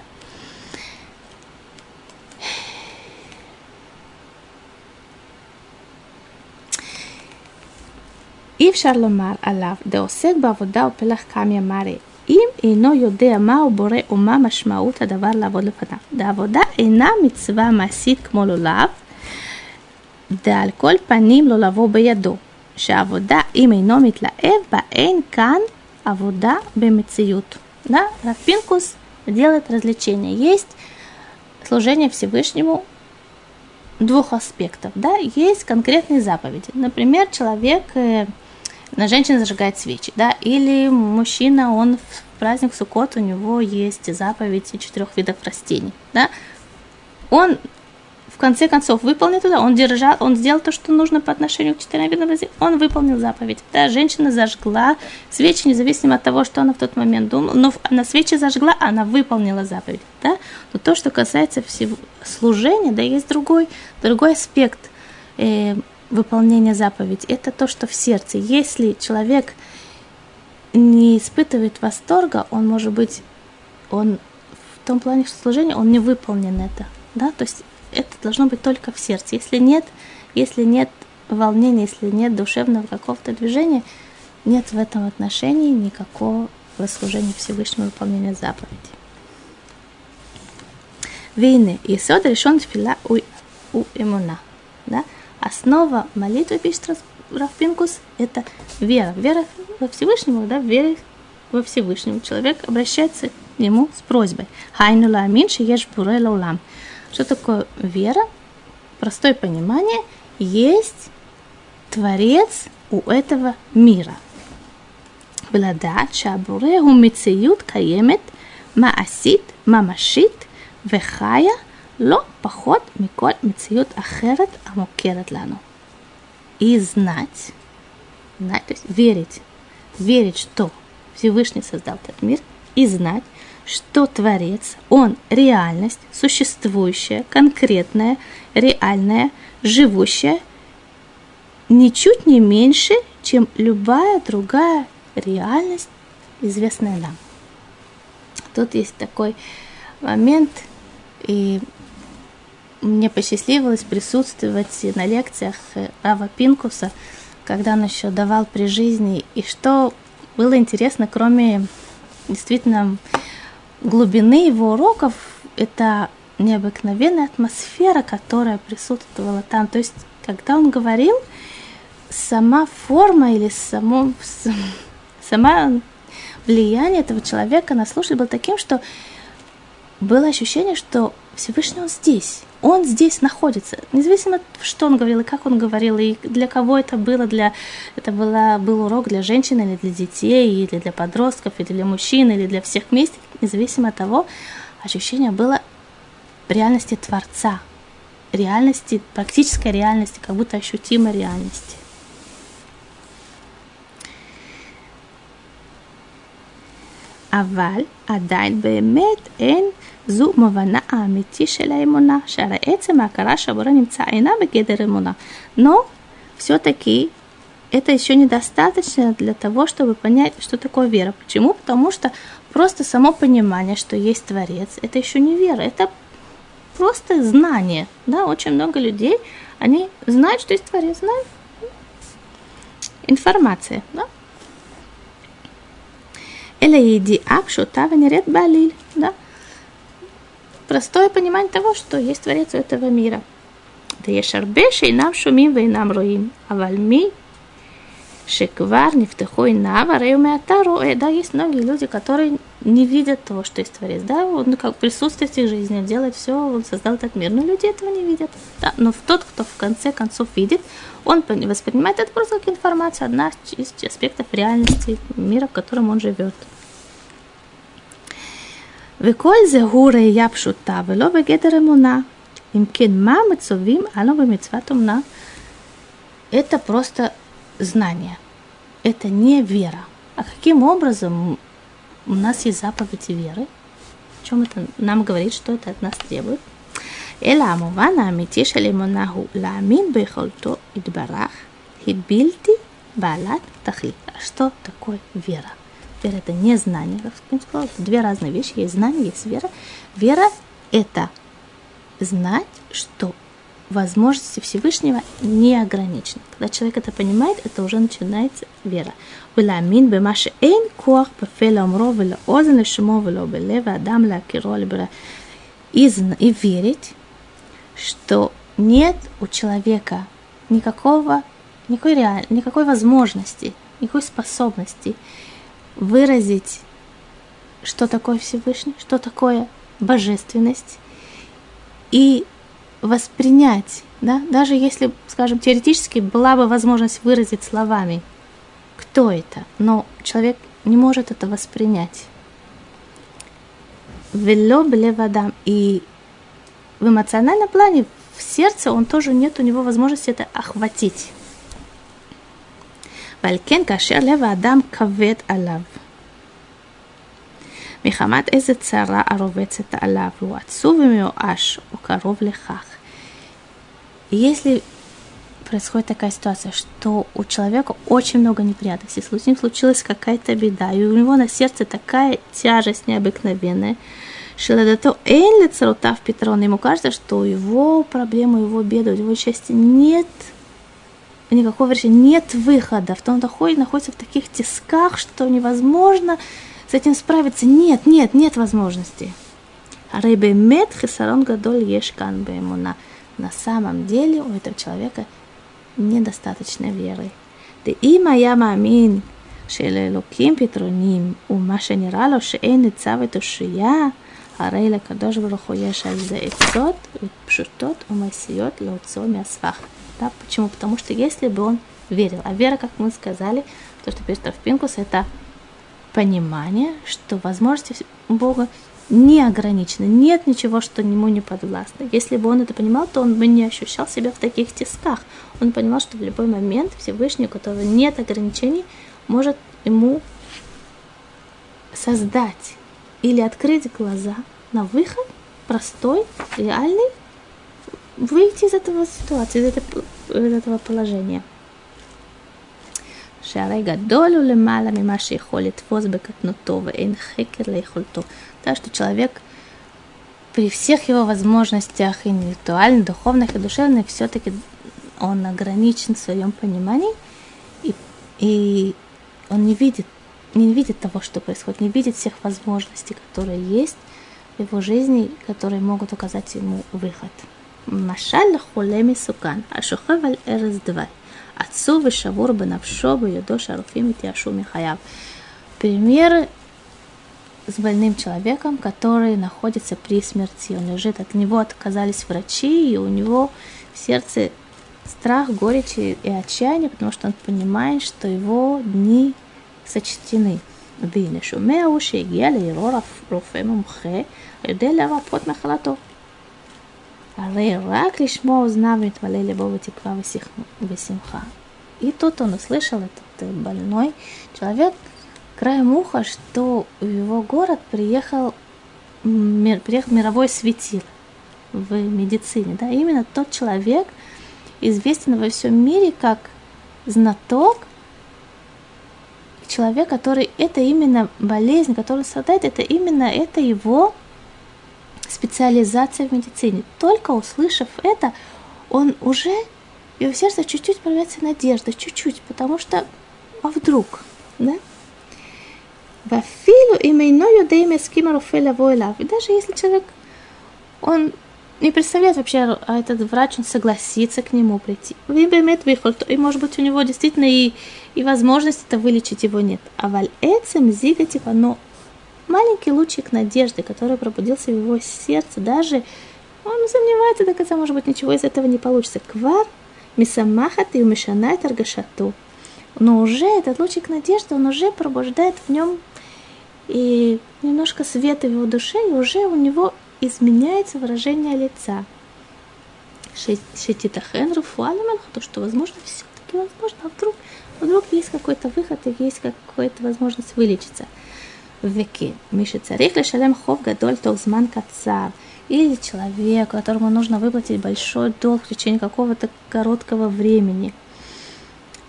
אי אפשר לומר עליו דעוסק בעבודה ופלח קמיה מרי, אם אינו יודע מהו בורא ומה משמעות הדבר לעבוד לפניו. העבודה אינה מצווה מעשית כמו לולב, ועל כל פנים לא לבוא בידו, שהעבודה אם אינו מתלהב בה אין כאן עבודה במציאות. Да? Рафпинкус делает развлечение. Есть служение Всевышнему двух аспектов. Да? Есть конкретные заповеди. Например, человек на женщина зажигает свечи, да, или мужчина, он в праздник Суккот, у него есть заповедь четырех видов растений, да, он в конце концов выполнил туда, он держал, он сделал то, что нужно по отношению к четырем видам растений, он выполнил заповедь, да, женщина зажгла свечи, независимо от того, что она в тот момент думала, но она свечи зажгла, она выполнила заповедь, да, но то, что касается всего служения, да, есть другой, другой аспект, э, выполнение заповеди, это то, что в сердце. Если человек не испытывает восторга, он может быть, он в том плане, что служение, он не выполнен это. Да? То есть это должно быть только в сердце. Если нет, если нет волнения, если нет душевного какого-то движения, нет в этом отношении никакого служения Всевышнего выполнения заповеди. Вины. Исод решен фила у, у имуна. Да? Основа молитвы, пишет Рафпинкус, это вера. Вера во Всевышнего, да, вера во Всевышнего. Человек обращается к нему с просьбой. Хайну ламин шиеш буре лаулам. Что такое вера? Простое понимание. Есть Творец у этого мира. ולדעת שהבורא הוא מציאות קיימת, מעשית, ממשית וחיה לא פחות מכל מציאות אחרת המוכרת לנו. И знать, знать, то есть верить, верить, что Всевышний создал этот мир, и знать, что Творец, Он реальность, существующая, конкретная, реальная, живущая, ничуть не меньше, чем любая другая реальность, известная нам. Тут есть такой момент, и мне посчастливилось присутствовать на лекциях Рава Пинкуса, когда он еще давал при жизни. И что было интересно, кроме действительно глубины его уроков, это необыкновенная атмосфера, которая присутствовала там. То есть, когда он говорил, сама форма или само, сама влияние этого человека на слушателя было таким, что было ощущение, что Всевышний Он здесь. Он здесь находится. Независимо, что он говорил, и как он говорил, и для кого это было. Для... Это была, был урок для женщин, или для детей, или для подростков, или для мужчин, или для всех вместе. Независимо от того, ощущение было реальности Творца, реальности, практической реальности, как будто ощутимой реальности. Аваль, адайн бемет, эн, זו מובנה האמיתי של האמונה, שהרי עצם ההכרה שהבורא נמצא אינה בגדר אמונה. Но все-таки это еще недостаточно для того, чтобы понять, что такое вера. Почему? Потому что просто само понимание, что есть Творец, это еще не вера, это просто знание. Да? Очень много людей, они знают, что есть Творец, знают информация. Да? אלא ידיעה פשוטה ונראית בעליל, да? простое понимание того, что есть Творец у этого мира. Да я шарбеши, и нам шумим, и нам руим. А вальми шеквар, нефтехой навар, и умеатару. Э, да, есть многие люди, которые не видят того, что есть Творец. Да, он как присутствие в их жизни, делает все, он создал этот мир. Но люди этого не видят. Да, но тот, кто в конце концов видит, он воспринимает это просто как информацию, одна из аспектов реальности мира, в котором он живет. וכל זה הוא ראייה פשוטה ולא בגדר אמונה. אם כן, מה מצווים אנו במצוות אומנה? Это просто знание. Это не вера. А каким образом у нас есть заповеди веры? О чем это нам говорит, что это от нас требует? אלא המובן האמיתי של אמונה הוא להאמין ביכולתו יתברך, היא בלתי בעלת תכלית. Что такое вера? Вера – это не знание, как я сказала, это две разные вещи. Есть знание, есть вера. Вера – это знать, что возможности Всевышнего не ограничены. Когда человек это понимает, это уже начинается вера. ולהאמין במה שאין כוח בפה לאומרו ולאוזן לשמו ולא בלב האדם להכירו לברה. И верить, что нет у человека никакого, никакой, реаль, никакой возможности, никакой способности выразить, что такое Всевышний, что такое божественность, и воспринять, да, даже если, скажем, теоретически была бы возможность выразить словами, кто это, но человек не может это воспринять. Вело блевадам. И в эмоциональном плане, в сердце, он тоже нет у него возможности это охватить. ועל כן כאשר לב האדם כבד עליו, מחמת איזה צרה הרובצת עליו, והוא עצוב ומיואש, או קרוב לכך. Если происходит такая ситуация, что у человека очень много неприятностей, с ним случилась какая-то беда, и у него на сердце такая тяжесть необыкновенная, Шеладато Эйн лицарутав Петрон, ему кажется, что у его проблемы, его беды, у его счастья нет никакого решения, нет выхода, в том доходе находится в таких тисках, что невозможно с этим справиться. Нет, нет, нет возможности. Рейбемет хисарон гадоль ешкан бемуна. На самом деле у этого человека недостаточно веры. דאם היה מאמין שלאלוקים פתרונים, ומה שנראה לו שאין ניצב ותושייה, הרי לקדוש ברוך הוא יש על זה עצות פשוטות ומעשיות להוציאו מהסבך. Да, почему? Потому что если бы он верил, а вера, как мы сказали, то, что пишет Равпинкус, это понимание, что возможности Бога не ограничены, нет ничего, что ему не подвластно. Если бы он это понимал, то он бы не ощущал себя в таких тисках. Он понимал, что в любой момент Всевышний, у которого нет ограничений, может ему создать или открыть глаза на выход простой, реальный, выйти из этого ситуации, из этого, из этого положения. שהרי גדול הוא למעלה ממה שיכול לתפוס בקטנותו ואין חקר ליכולתו. Так что человек при всех его возможностях интеллектуальных, духовных и душевных все-таки он ограничен в своем понимании и, и он не видит, не видит того, что происходит, не видит всех возможностей, которые есть в его жизни, которые могут указать ему выход. Машаль хулеми сукан, ашухав аль эрез двай. Отцу вышавур бенавшо бьюдо шаруфим тяшу михаяв. Пример с больным человеком, который находится при смерти. Он лежит, от него отказались врачи, и у него в сердце страх, горечь и отчаяние, потому что он понимает, что его дни сочтены. והנה שומע הוא שהגיע לערעור רופא מומחה יודע להרפות מחלתו. Але рак лишмо узнав витвали любого тепла весимха. И тут он услышал, этот э, больной человек, краем уха, что в его город приехал, мир, приехал мировой светил в медицине. Да? Именно тот человек известен во всем мире как знаток, человек, который это именно болезнь, которую страдает, это именно это его специализация в медицине. Только услышав это, он уже, и у сердца чуть-чуть появляется надежда, чуть-чуть, потому что, а вдруг, да? Вафилу имейною деймескимару фэля войлав. И даже если человек, он не представляет вообще, а этот врач, он согласится к нему прийти. Вибемет вихольт, и может быть у него действительно и, и возможность это вылечить его нет. А валь эцем зигатив, но маленький лучик надежды, который пробудился в его сердце, даже он сомневается до конца, может быть, ничего из этого не получится. Квар, мисамахат и умешанает аргашату. Но уже этот лучик надежды, он уже пробуждает в нем и немножко света в его душе, и уже у него изменяется выражение лица. Шетитахен руфуалиман, то, что возможно, все-таки возможно, а вдруг, вдруг есть какой-то выход и есть какая-то возможность вылечиться. Веки. Миша царих лишалем хов гадоль толзман кацар. Или человек, которому нужно выплатить большой долг в течение какого-то короткого времени.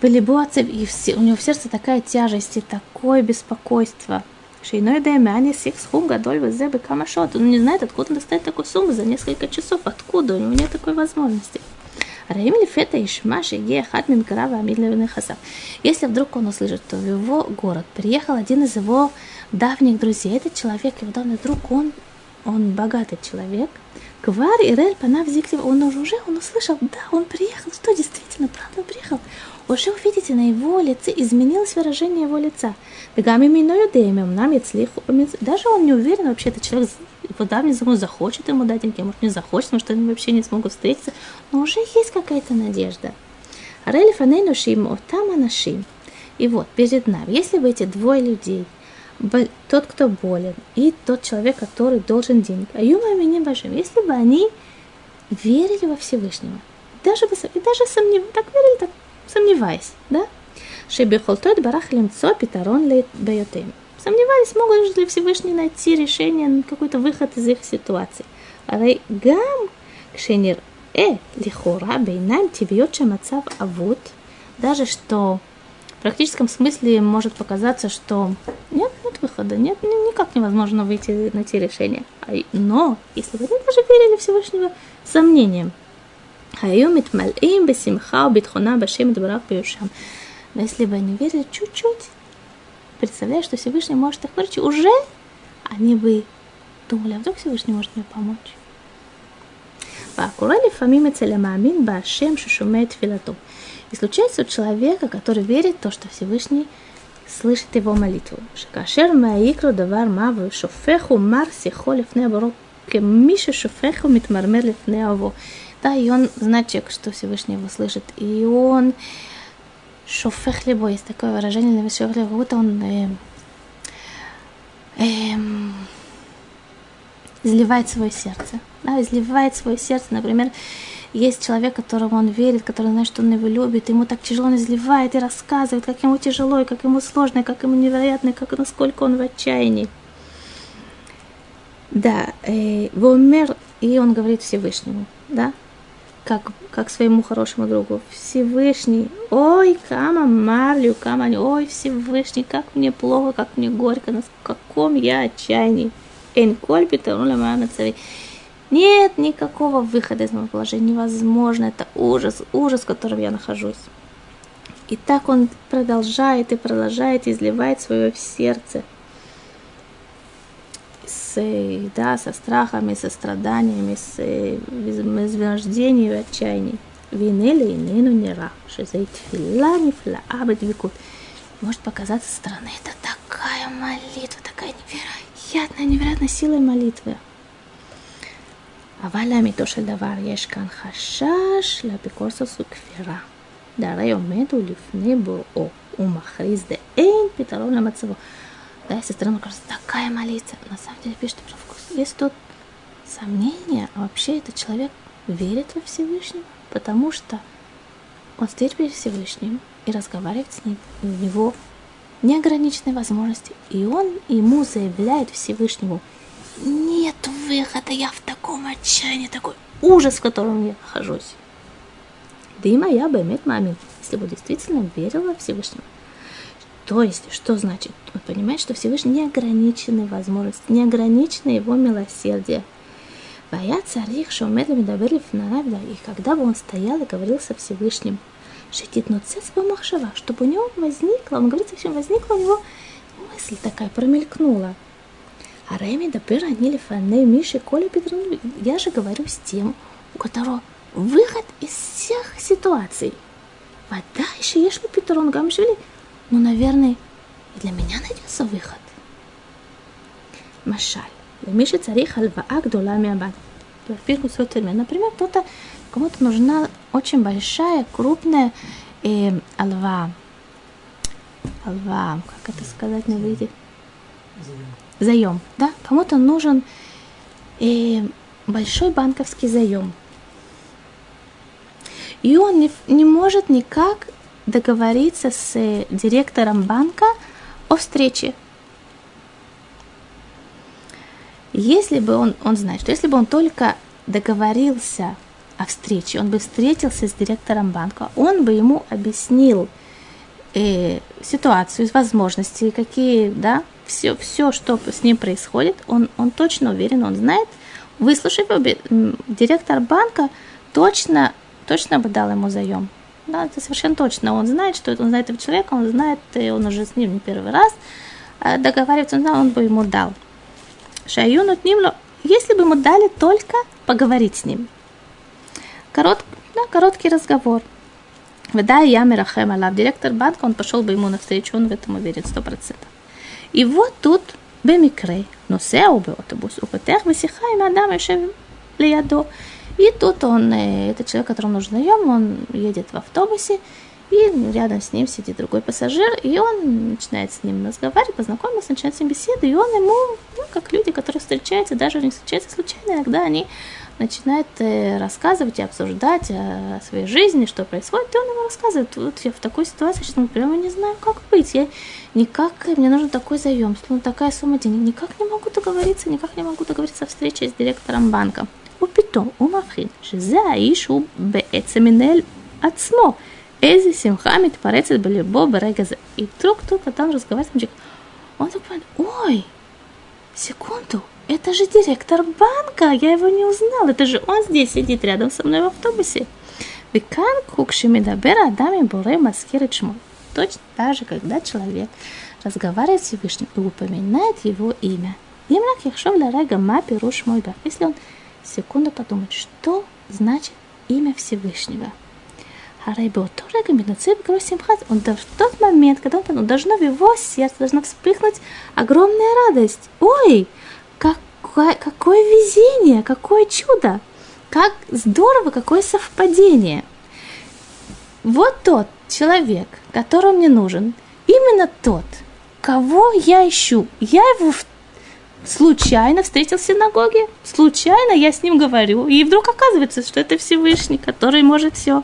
Были и все, у него в сердце такая тяжесть и такое беспокойство – Шейной Даймяни Сикс Хум Гадоль Везебе Камашот. Он не знает, откуда достать такую сумму за несколько часов. Откуда? У него нет такой возможности. Если вдруг он услышит, то в его город приехал один из его давних друзей. Этот человек, его давний друг, он, он богатый человек. Квар Ирель Панав Зиктив, он уже, он услышал, да, он приехал, что действительно, правда, приехал уже увидите, на его лице изменилось выражение его лица. Даже он не уверен, вообще этот человек его давний знакомый захочет ему дать деньги, может не захочет, может они вообще не смогут встретиться, но уже есть какая-то надежда. Арели фанейну шим там анашим. И вот перед нами, если бы эти двое людей, тот, кто болен, и тот человек, который должен денег, а юма меня божим, если бы они верили во Всевышнего, даже, и даже сомневались, так верили, так сомневаясь, да? Шебехолтот барах лимцо питарон лейбайотем Сомневались, могут ли Всевышний найти решение, какой-то выход из их ситуации. הרי גם כשנראה לכאורה בעיניים טבעיות שהמצב אבוד, даже что в практическом смысле может показаться, что нет, нет выхода, нет, никак невозможно выйти на те решения. Но если вы даже верили Всевышнего сомнением, היו מתמלאים בשמחה וביטחונה בשם יתברך ביושם. Но если бы они верили чуть-чуть, Представляешь, что Всевышний может их выручить, уже они бы думали, а вдруг Всевышний может мне помочь. Вакура лифамим и а башем шушумеет филату. И случается у человека, который верит в то, что Всевышний слышит его молитву. Шакашер маикру давар мавы шофеху мар сихо лифне бароке миша шофеху митмармер лифне. Да, и он знает, значит, что Всевышний его слышит. И он шофех либо, есть такое выражение, шофех либо, как будто он э, э, изливает свое сердце. Да, изливает свое сердце. Например, есть человек, которому он верит, который знает, что он его любит, ему так тяжело, он изливает и рассказывает, как ему тяжело, и как ему сложно, и как ему невероятно, и как, насколько он в отчаянии. Да, э, Вомер, и он говорит Всевышнему, да, как, как своему хорошему другу. Всевышний, ой, кама марлю, кама, ой, Всевышний, как мне плохо, как мне горько, на каком я отчаянии. Эн кольпита, нет никакого выхода из моего положения, невозможно, это ужас, ужас, в котором я нахожусь. И так он продолжает и продолжает, изливает свое в сердце с, да, со страхами, со страданиями, с возбуждением и отчаянием. Винели и нину нера, что за тфила нифлаа бедвикут. Может показаться стороны, это такая молитва, такая невероятная, невероятная сила молитвы. אבל לאמיתו של דבר יש כאן חשש לאפיקורסוס וכפירה. דהרי עומד הוא לפני בוראו ומכריז דאין פתרון למצבו. Да, со стороны кажется, такая молитва. На самом деле пишет Правкус. Есть тут сомнение, а вообще этот человек верит во Всевышнего, потому что он стоит перед Всевышним и разговаривает с ним. У него неограниченные возможности. И он ему заявляет Всевышнему, нет выхода, я в таком отчаянии, такой ужас, в котором я нахожусь. Да и моя Бэмет Мамин, если бы действительно верила Всевышнему, то есть, что значит? Он понимает, что Всевышний неограниченные возможности, неограниченное его милосердие. Вая царих шоумедлами добыли и когда бы он стоял и говорил со Всевышним, шитит нуцес махшава, чтобы у него возникла, он говорит совсем, возникла у него мысль такая, промелькнула. А Реми Дабер они лифаней Миши Коля Петрон, я же говорю с тем, у которого выход из всех ситуаций. Вода еще ешь Петрон Гамшвили, ну, наверное, и для меня найдется выход. Машаль. Лемиши царих альваа гдула миабад. Например, кто-то, кому-то нужна очень большая, крупная э, алва. Алва, как это сказать на иврите? Заем. заем, да? Кому-то нужен э, большой банковский заем. И он не, не может никак договориться с э, директором банка о встрече. Если бы он, он знает, что если бы он только договорился о встрече, он бы встретился с директором банка, он бы ему объяснил э, ситуацию, возможности, какие, да, все, все, что с ним происходит, он, он точно уверен, он знает. Выслушав директор банка точно, точно бы дал ему заем. Да, это совершенно точно. Он знает, что это, он знает этого человека, он знает, и он уже с ним не первый раз э, договаривается, он, знал, он бы ему дал. Шаюну Тнимлю, если бы ему дали только поговорить с ним. Корот, да, короткий разговор. Да, я Мирахем директор банка, он пошел бы ему навстречу, он в этом уверен, сто процентов. И вот тут Бемикрей, но сеу бы автобус, употех, высихаем, мадам еще лиядо. И тут он, этот человек, которому нужен наем, он едет в автобусе, и рядом с ним сидит другой пассажир, и он начинает с ним разговаривать, познакомился, начинает с ним беседу, и он ему, ну, как люди, которые встречаются, даже не встречаются случайно, иногда они начинают э, рассказывать и обсуждать о своей жизни, что происходит, и он ему рассказывает, вот я в такой ситуации сейчас прямо не знаю, как быть, я никак, мне нужен такой заем, ну, такая сумма денег, никак не могу договориться, никак не могу договориться о встрече с директором банка. ופתאום הוא מבחין שזה האיש הוא בעצם מנהל עצמו. איזה שמחה מתפרצת בליבו ברגע זה. И вдруг кто там разговаривает, он такой: ой, секунду, это же директор банка, я его не узнал, это же он здесь сидит рядом со мной в автобусе. Викан кукшимидабера адами буре маскиры чмо. Точно так же, когда человек разговаривает с Всевышним и упоминает его имя. Имрак яхшов ларега ма пируш мой Если он секунду подумать, что значит имя Всевышнего. Он в тот момент, когда он подумал, должно в его сердце должна вспыхнуть огромная радость. Ой, какое, какое везение, какое чудо! Как здорово, какое совпадение! Вот тот человек, который мне нужен, именно тот, кого я ищу. Я его в случайно встретил в синагоге, случайно я с ним говорю, и вдруг оказывается, что это Всевышний, который может все.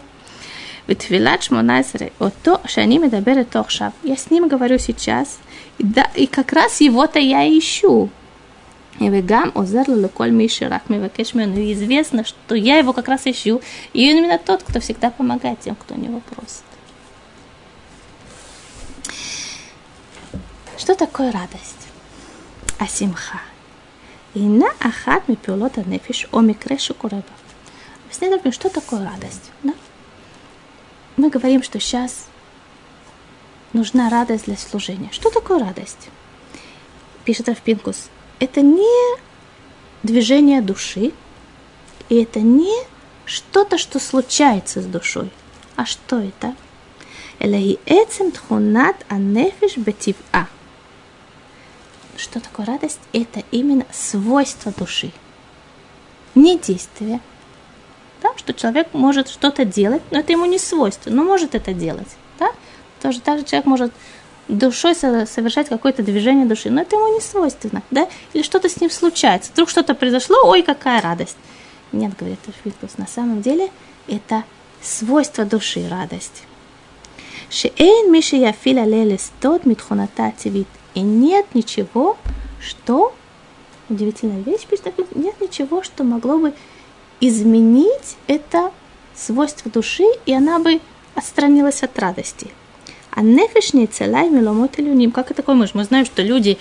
то, что Я с ним говорю сейчас, и, да, и как раз его-то я ищу. И вегам озерлу коль миширак мивакешмену. Известно, что я его как раз ищу. И он именно тот, кто всегда помогает тем, кто у него просит. Что такое радость? асимха. на ахат ми пилота нефиш о микрешу куреба. Следовательно, что такое радость? Да? Мы говорим, что сейчас нужна радость для служения. Что такое радость? Пишет Равпинкус. Это не движение души, и это не что-то, что случается с душой. А что это? Элахи эцем тхунат анефиш бетив'а. Что такое радость? Это именно свойство души. Не действие, да, что человек может что-то делать, но это ему не свойственно, но может это делать. Да? Тоже так же человек может душой совершать какое-то движение души, но это ему не свойственно, да, или что-то с ним случается, вдруг что-то произошло, ой, какая радость. Нет, говорит Филиппус, на самом деле это свойство души, радость. Шеэйн миши яфиля лелес тот митхуната тивит. И нет ничего, что, удивительная вещь, нет ничего, что могло бы изменить это свойство души, и она бы отстранилась от радости. А нефишни целай миломот илюним. Как это такое муж? Мы знаем, что люди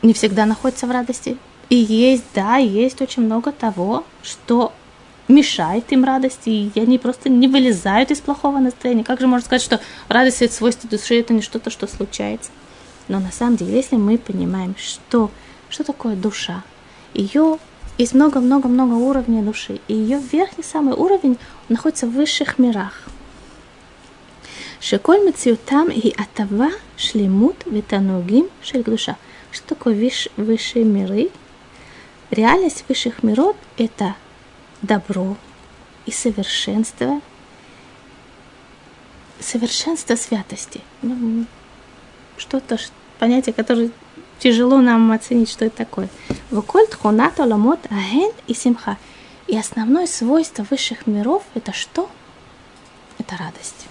не всегда находятся в радости. И есть, да, есть очень много того, что мешает им радости, и они просто не вылезают из плохого настроения. Как же можно сказать, что радость это свойство души, это не что-то, что случается? Но на самом деле, если мы понимаем, что, что такое душа, ее есть много-много-много уровней души. И ее верхний самый уровень находится в высших мирах. Шеколь мациютам и атава шлемут ветанугим душа. Что такое виш, высшие миры? Реальность высших миров – это добро и совершенство, совершенство святости. Что-то, понятие, которое тяжело нам оценить, что это такое. Выкольт хунат оламот аген и симха. И основное свойство высших миров это что? Это радость.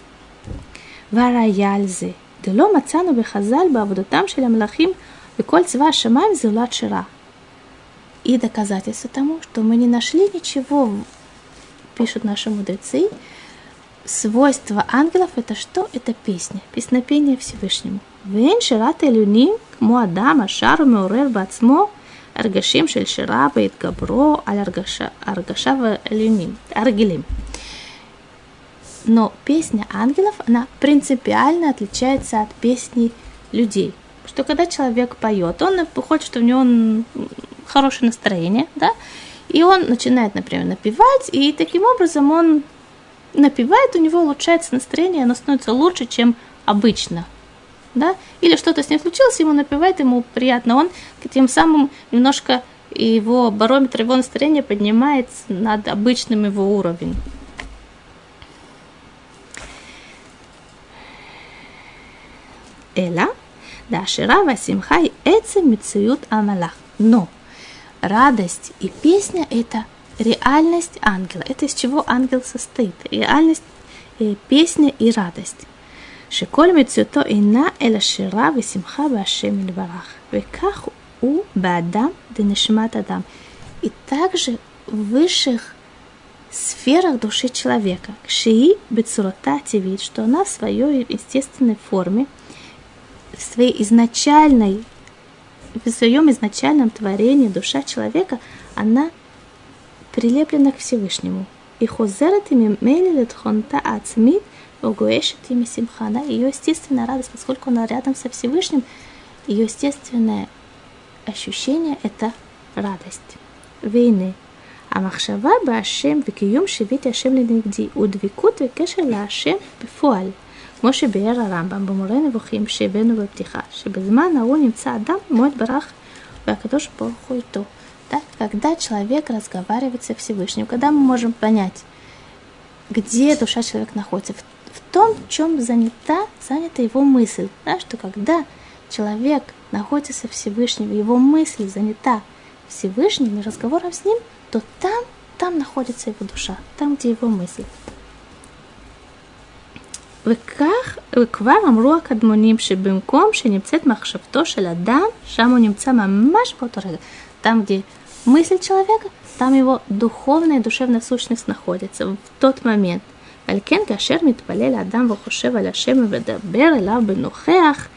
Вараяльзы. Дело мацану бехазаль бавдутам шеля млахим веколь цва шамаем зулат шира. И доказательство тому, что мы не нашли ничего, пишут наши мудрецы, свойство ангелов это что? Это песня, песнопение Всевышнему. ואין שירת העליונים כמו אדם השר ומעורר בעצמו הרגשים של שירה בהתגברו על הרגשיו העליונים, הרגילים. Но песня ангелов, она принципиально отличается от песни людей. Что когда человек поет, он хочет, чтобы у него хорошее настроение, да, и он начинает, например, напевать, и таким образом он напевает, у него улучшается настроение, оно становится лучше, чем обычно. да, или что-то с ним случилось, ему напевает, ему приятно, он тем самым немножко его барометр, его настроение поднимается над обычным его уровень Эла, да, ширава симхай эце мицуют амалах. Но радость и песня – это реальность ангела. Это из чего ангел состоит. Реальность, э, песня и радость. שכל מציאותו אינה אלא שירה ושמחה בהשם יתברך, וכך הוא באדם דנשמת אדם. И также в высших сферах души человека, кшии бецурота тивит, что она в своей естественной форме – в своей изначальной, в своем изначальном творении душа человека, она прилеплена к Всевышнему. И хозерет ими мелилет хонта ацмит угуэшет ими симхана. Ее естественная радость, поскольку она рядом со Всевышним, ее естественное ощущение – это радость. Войны. המחשבה בהשם וקיום שיוויתי השם לנגדי ודבקות וקשר להשם בפועל. כמו שביאר הרמב"ם במורה נבוכים שהבאנו בפתיחה, שבזמן ההוא נמצא אדם מאוד ברח והקדוש ברוך הוא איתו. Да? Когда человек разговаривает со Всевышним, когда мы можем понять, где душа человека находится, в, в том, в чем занята, занята его мысль. Да? Что когда человек находится со Всевышним, его мысль занята Всевышним и разговором с ним, то там, там находится его душа, там, где его мысль. וכך, וכבר אמרו הקדמונים שבמקום שנמצאת מחשבתו של אדם, שם הוא נמצא ממש באותו רגע. Там, где мысль человека, там его духовная и душевная сущность находится в тот момент. Алькен кашер митпалель адам вахушев аля шема ведабер аля бенухеах.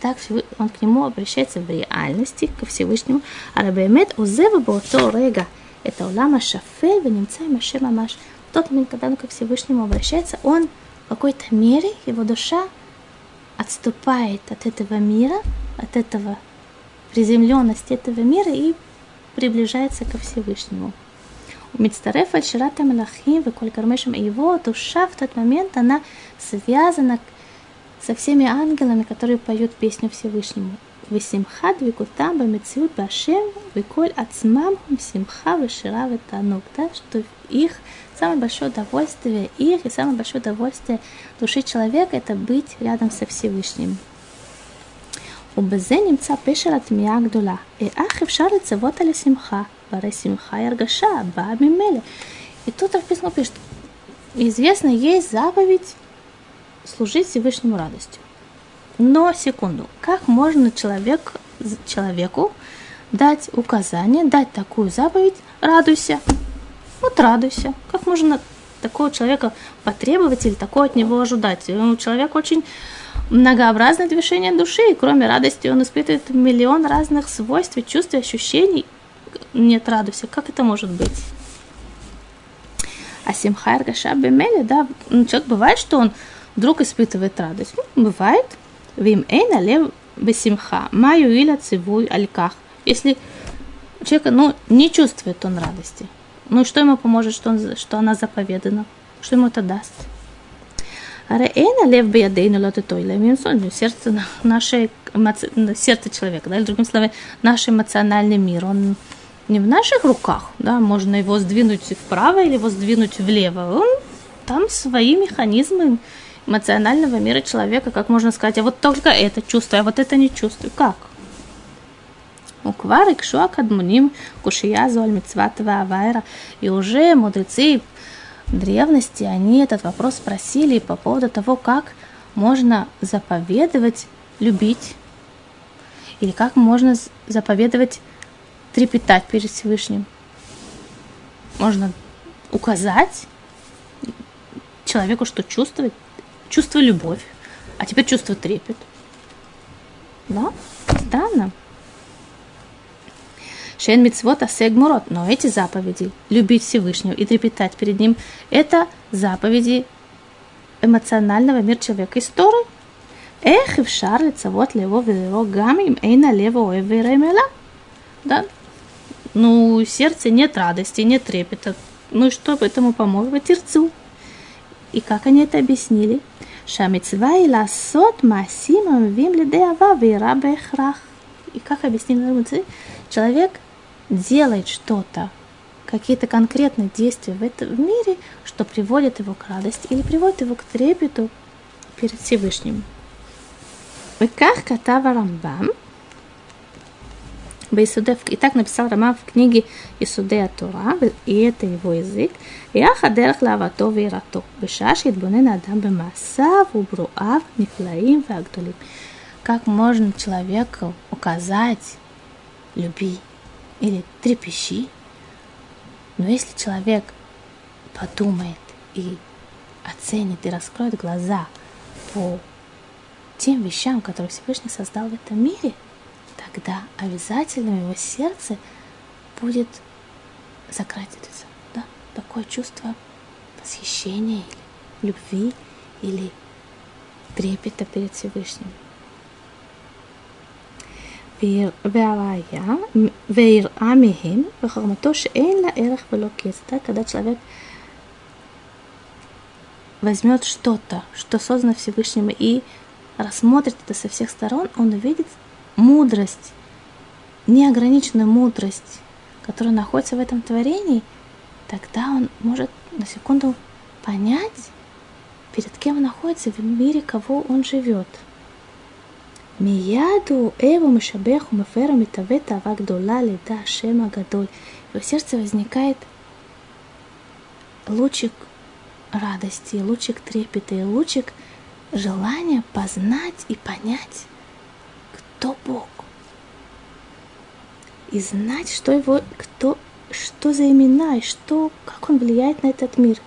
Так он к нему обращается в реальности, ко Всевышнему. Арабеемет узева бото рега. Это улама шафе венемца маше мамаш. В тот момент, когда он ко Всевышнему обращается, он в какой-то мере, его душа отступает от этого мира, от этого приземленности этого мира и приближается ко Всевышнему. У Мицтареф Аль-Ширата Малахим, Веколь Кармешем, его душа в тот момент, она связана со всеми ангелами, которые поют песню Всевышнему. ושמחה דבקותם במציאות בהשם וכל עצמם הם שמחה ושירה ותענוג. Да, что их самое большое удовольствие их и самое большое удовольствие души человека это быть рядом со Всевышним. ובזה נמצא פשר התמיהה הגדולה. איך אפשר לצוות על השמחה? Варе Симха Яргаша, Баби Меле. И тут Рафписмо пишет, известно, есть заповедь служить Всевышнему радостью. Но, секунду, как можно человек, человеку дать указание, дать такую заповедь, радуйся, вот радуйся. Как можно такого человека потребовать или такого от него ожидать? Человек очень многообразное движение души, и кроме радости он испытывает миллион разных свойств, чувств, и ощущений, нет, радуйся. Как это может быть? А симха Гаша Бемеле, да, человек бывает, что он вдруг испытывает радость. Ну, бывает, Вим эйна лев бесимха. Маю иля цивуй альках. Если человек ну, не чувствует он радости, ну что ему поможет, что, он, что она заповедана? Что ему это даст? Эйна лев биядейну лотетой леминсон. Сердце наше, сердце человека, да, или другими словами, наш эмоциональный мир, он не в наших руках, да, можно его сдвинуть вправо или его сдвинуть влево. Он там свои механизмы эмоционального мира человека, как можно сказать, а вот только это чувствую, а вот это не чувствую. Как? Уквар икшуа кадмуним кушия золь мицват авайра. И уже мудрецы древности, они этот вопрос спросили по поводу того, как можно заповедовать любить, или как можно заповедовать трепетать перед Всевышним. Можно указать человеку, что чувствовать, чувство любовь, а теперь чувство трепет. Да? Странно. Шен мицвот асегмурот. Но эти заповеди, любить Всевышнего и трепетать перед Ним, это заповеди эмоционального мира человека из Торы. Эх, и в шар лицевот лево велево гам им эйна лево эверемела. Да? ну, сердце нет радости, нет трепета. Ну и что об этому помочь терцу? И как они это объяснили? Шамицва и ласот масимом вим лидеава храх. И как объяснили мудрецы? Человек делает что-то, какие-то конкретные действия в этом мире, что приводит его к радости или приводит его к трепету перед Всевышним. как катава рамбам – Бейсудев. И так написал Рама в книге Исудея Тора, и это его язык. Яха дерх лавато вейрато. Бешаш едбунен адам бемасав, убруав, нефлаим вагдулим. Как можно человеку указать «люби» или «трепещи»? Но если человек подумает и оценит и раскроет глаза по тем вещам, которые Всевышний создал в этом мире – тогда обязательно в его сердце будет закрадываться да, такое чувство восхищения или любви или трепета перед Всевышним. והראיה, ויראה מהם וחרמתו שאין לה ערך ולא כסף. Так, когда человек возьмет что-то, что создано Всевышним, и рассмотрит это со всех сторон, он увидит мудрость, неограниченную мудрость, которая находится в этом творении, тогда он может на секунду понять, перед кем он находится в мире, кого он живет. Мияду эву мишабеху меферу митавета авагдула леда шема гадоль. Его сердце возникает лучик радости, лучик трепета и лучик желания познать и понять кто Бог. И знать, что его, кто, что за имена и что, как он влияет на этот мир.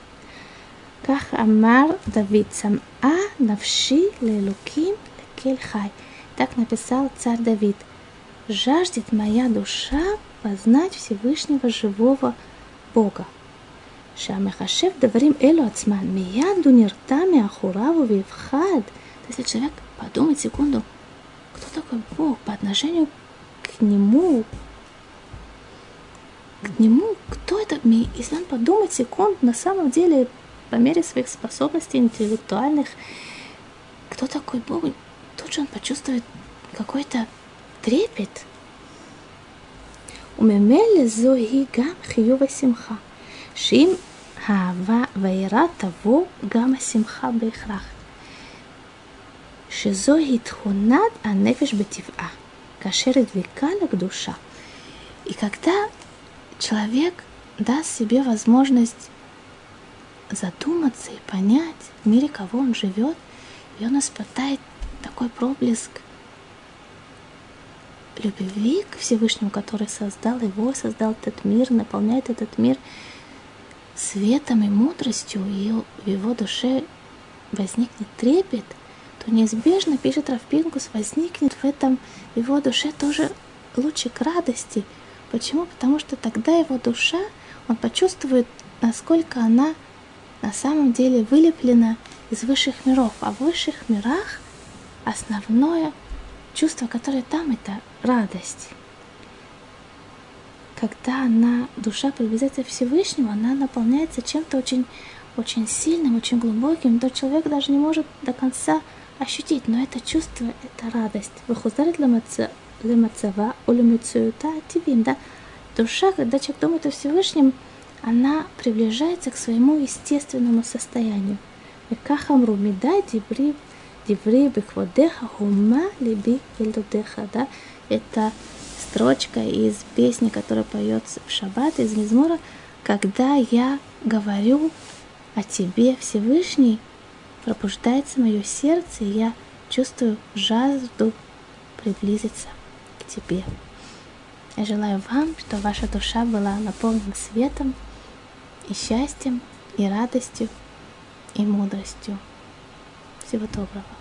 כך אמר דוד, צמאה נפשי לאלוקים לקל חי. Так написал царь Давид. «Жаждет моя душа познать Всевышнего живого Бога». שהמחשב דברים אלו עצמן מיד הוא נרתע מאחוריו ויפחד. Если человек подумает секунду, кто такой Бог по отношению к нему, к нему, кто это? Если он подумает секунду, на самом деле, по мере своих способностей интеллектуальных, кто такой Бог, тут же он почувствует какой-то трепет. וממילא זוהי גם חיוב השמחה, שאם האהבה והיראה תבוא, גם השמחה בהכרח. Шизо хитхунат анефиш бетива. Кашерит векалик душа. И когда человек даст себе возможность задуматься и понять, в мире кого он живет, и он испытает такой проблеск любви к Всевышнему, который создал его, создал этот мир, наполняет этот мир светом и мудростью, и в его душе возникнет трепет – то неизбежно, пишет Равпинкус, возникнет в этом его душе тоже лучик радости. Почему? Потому что тогда его душа, он почувствует, насколько она на самом деле вылеплена из высших миров. А в высших мирах основное чувство, которое там, это радость. Когда она, душа приближается к Всевышнему, она наполняется чем-то очень, очень сильным, очень глубоким, то человек даже не может до конца ощутить, но это чувство, это радость. Выхузарит лемацава улемицуюта тивим, да? Душа, когда человек думает о Всевышнем, она приближается к своему естественному состоянию. И кахамру меда дибри диври бекводеха хума либи ельдудеха, да? Это строчка из песни, которая поется в шаббат, из Мизмора, когда я говорю о тебе, Всевышний, пробуждается мое сердце, и я чувствую жажду приблизиться к тебе. Я желаю вам, чтобы ваша душа была наполнена светом и счастьем, и радостью, и мудростью. Всего доброго.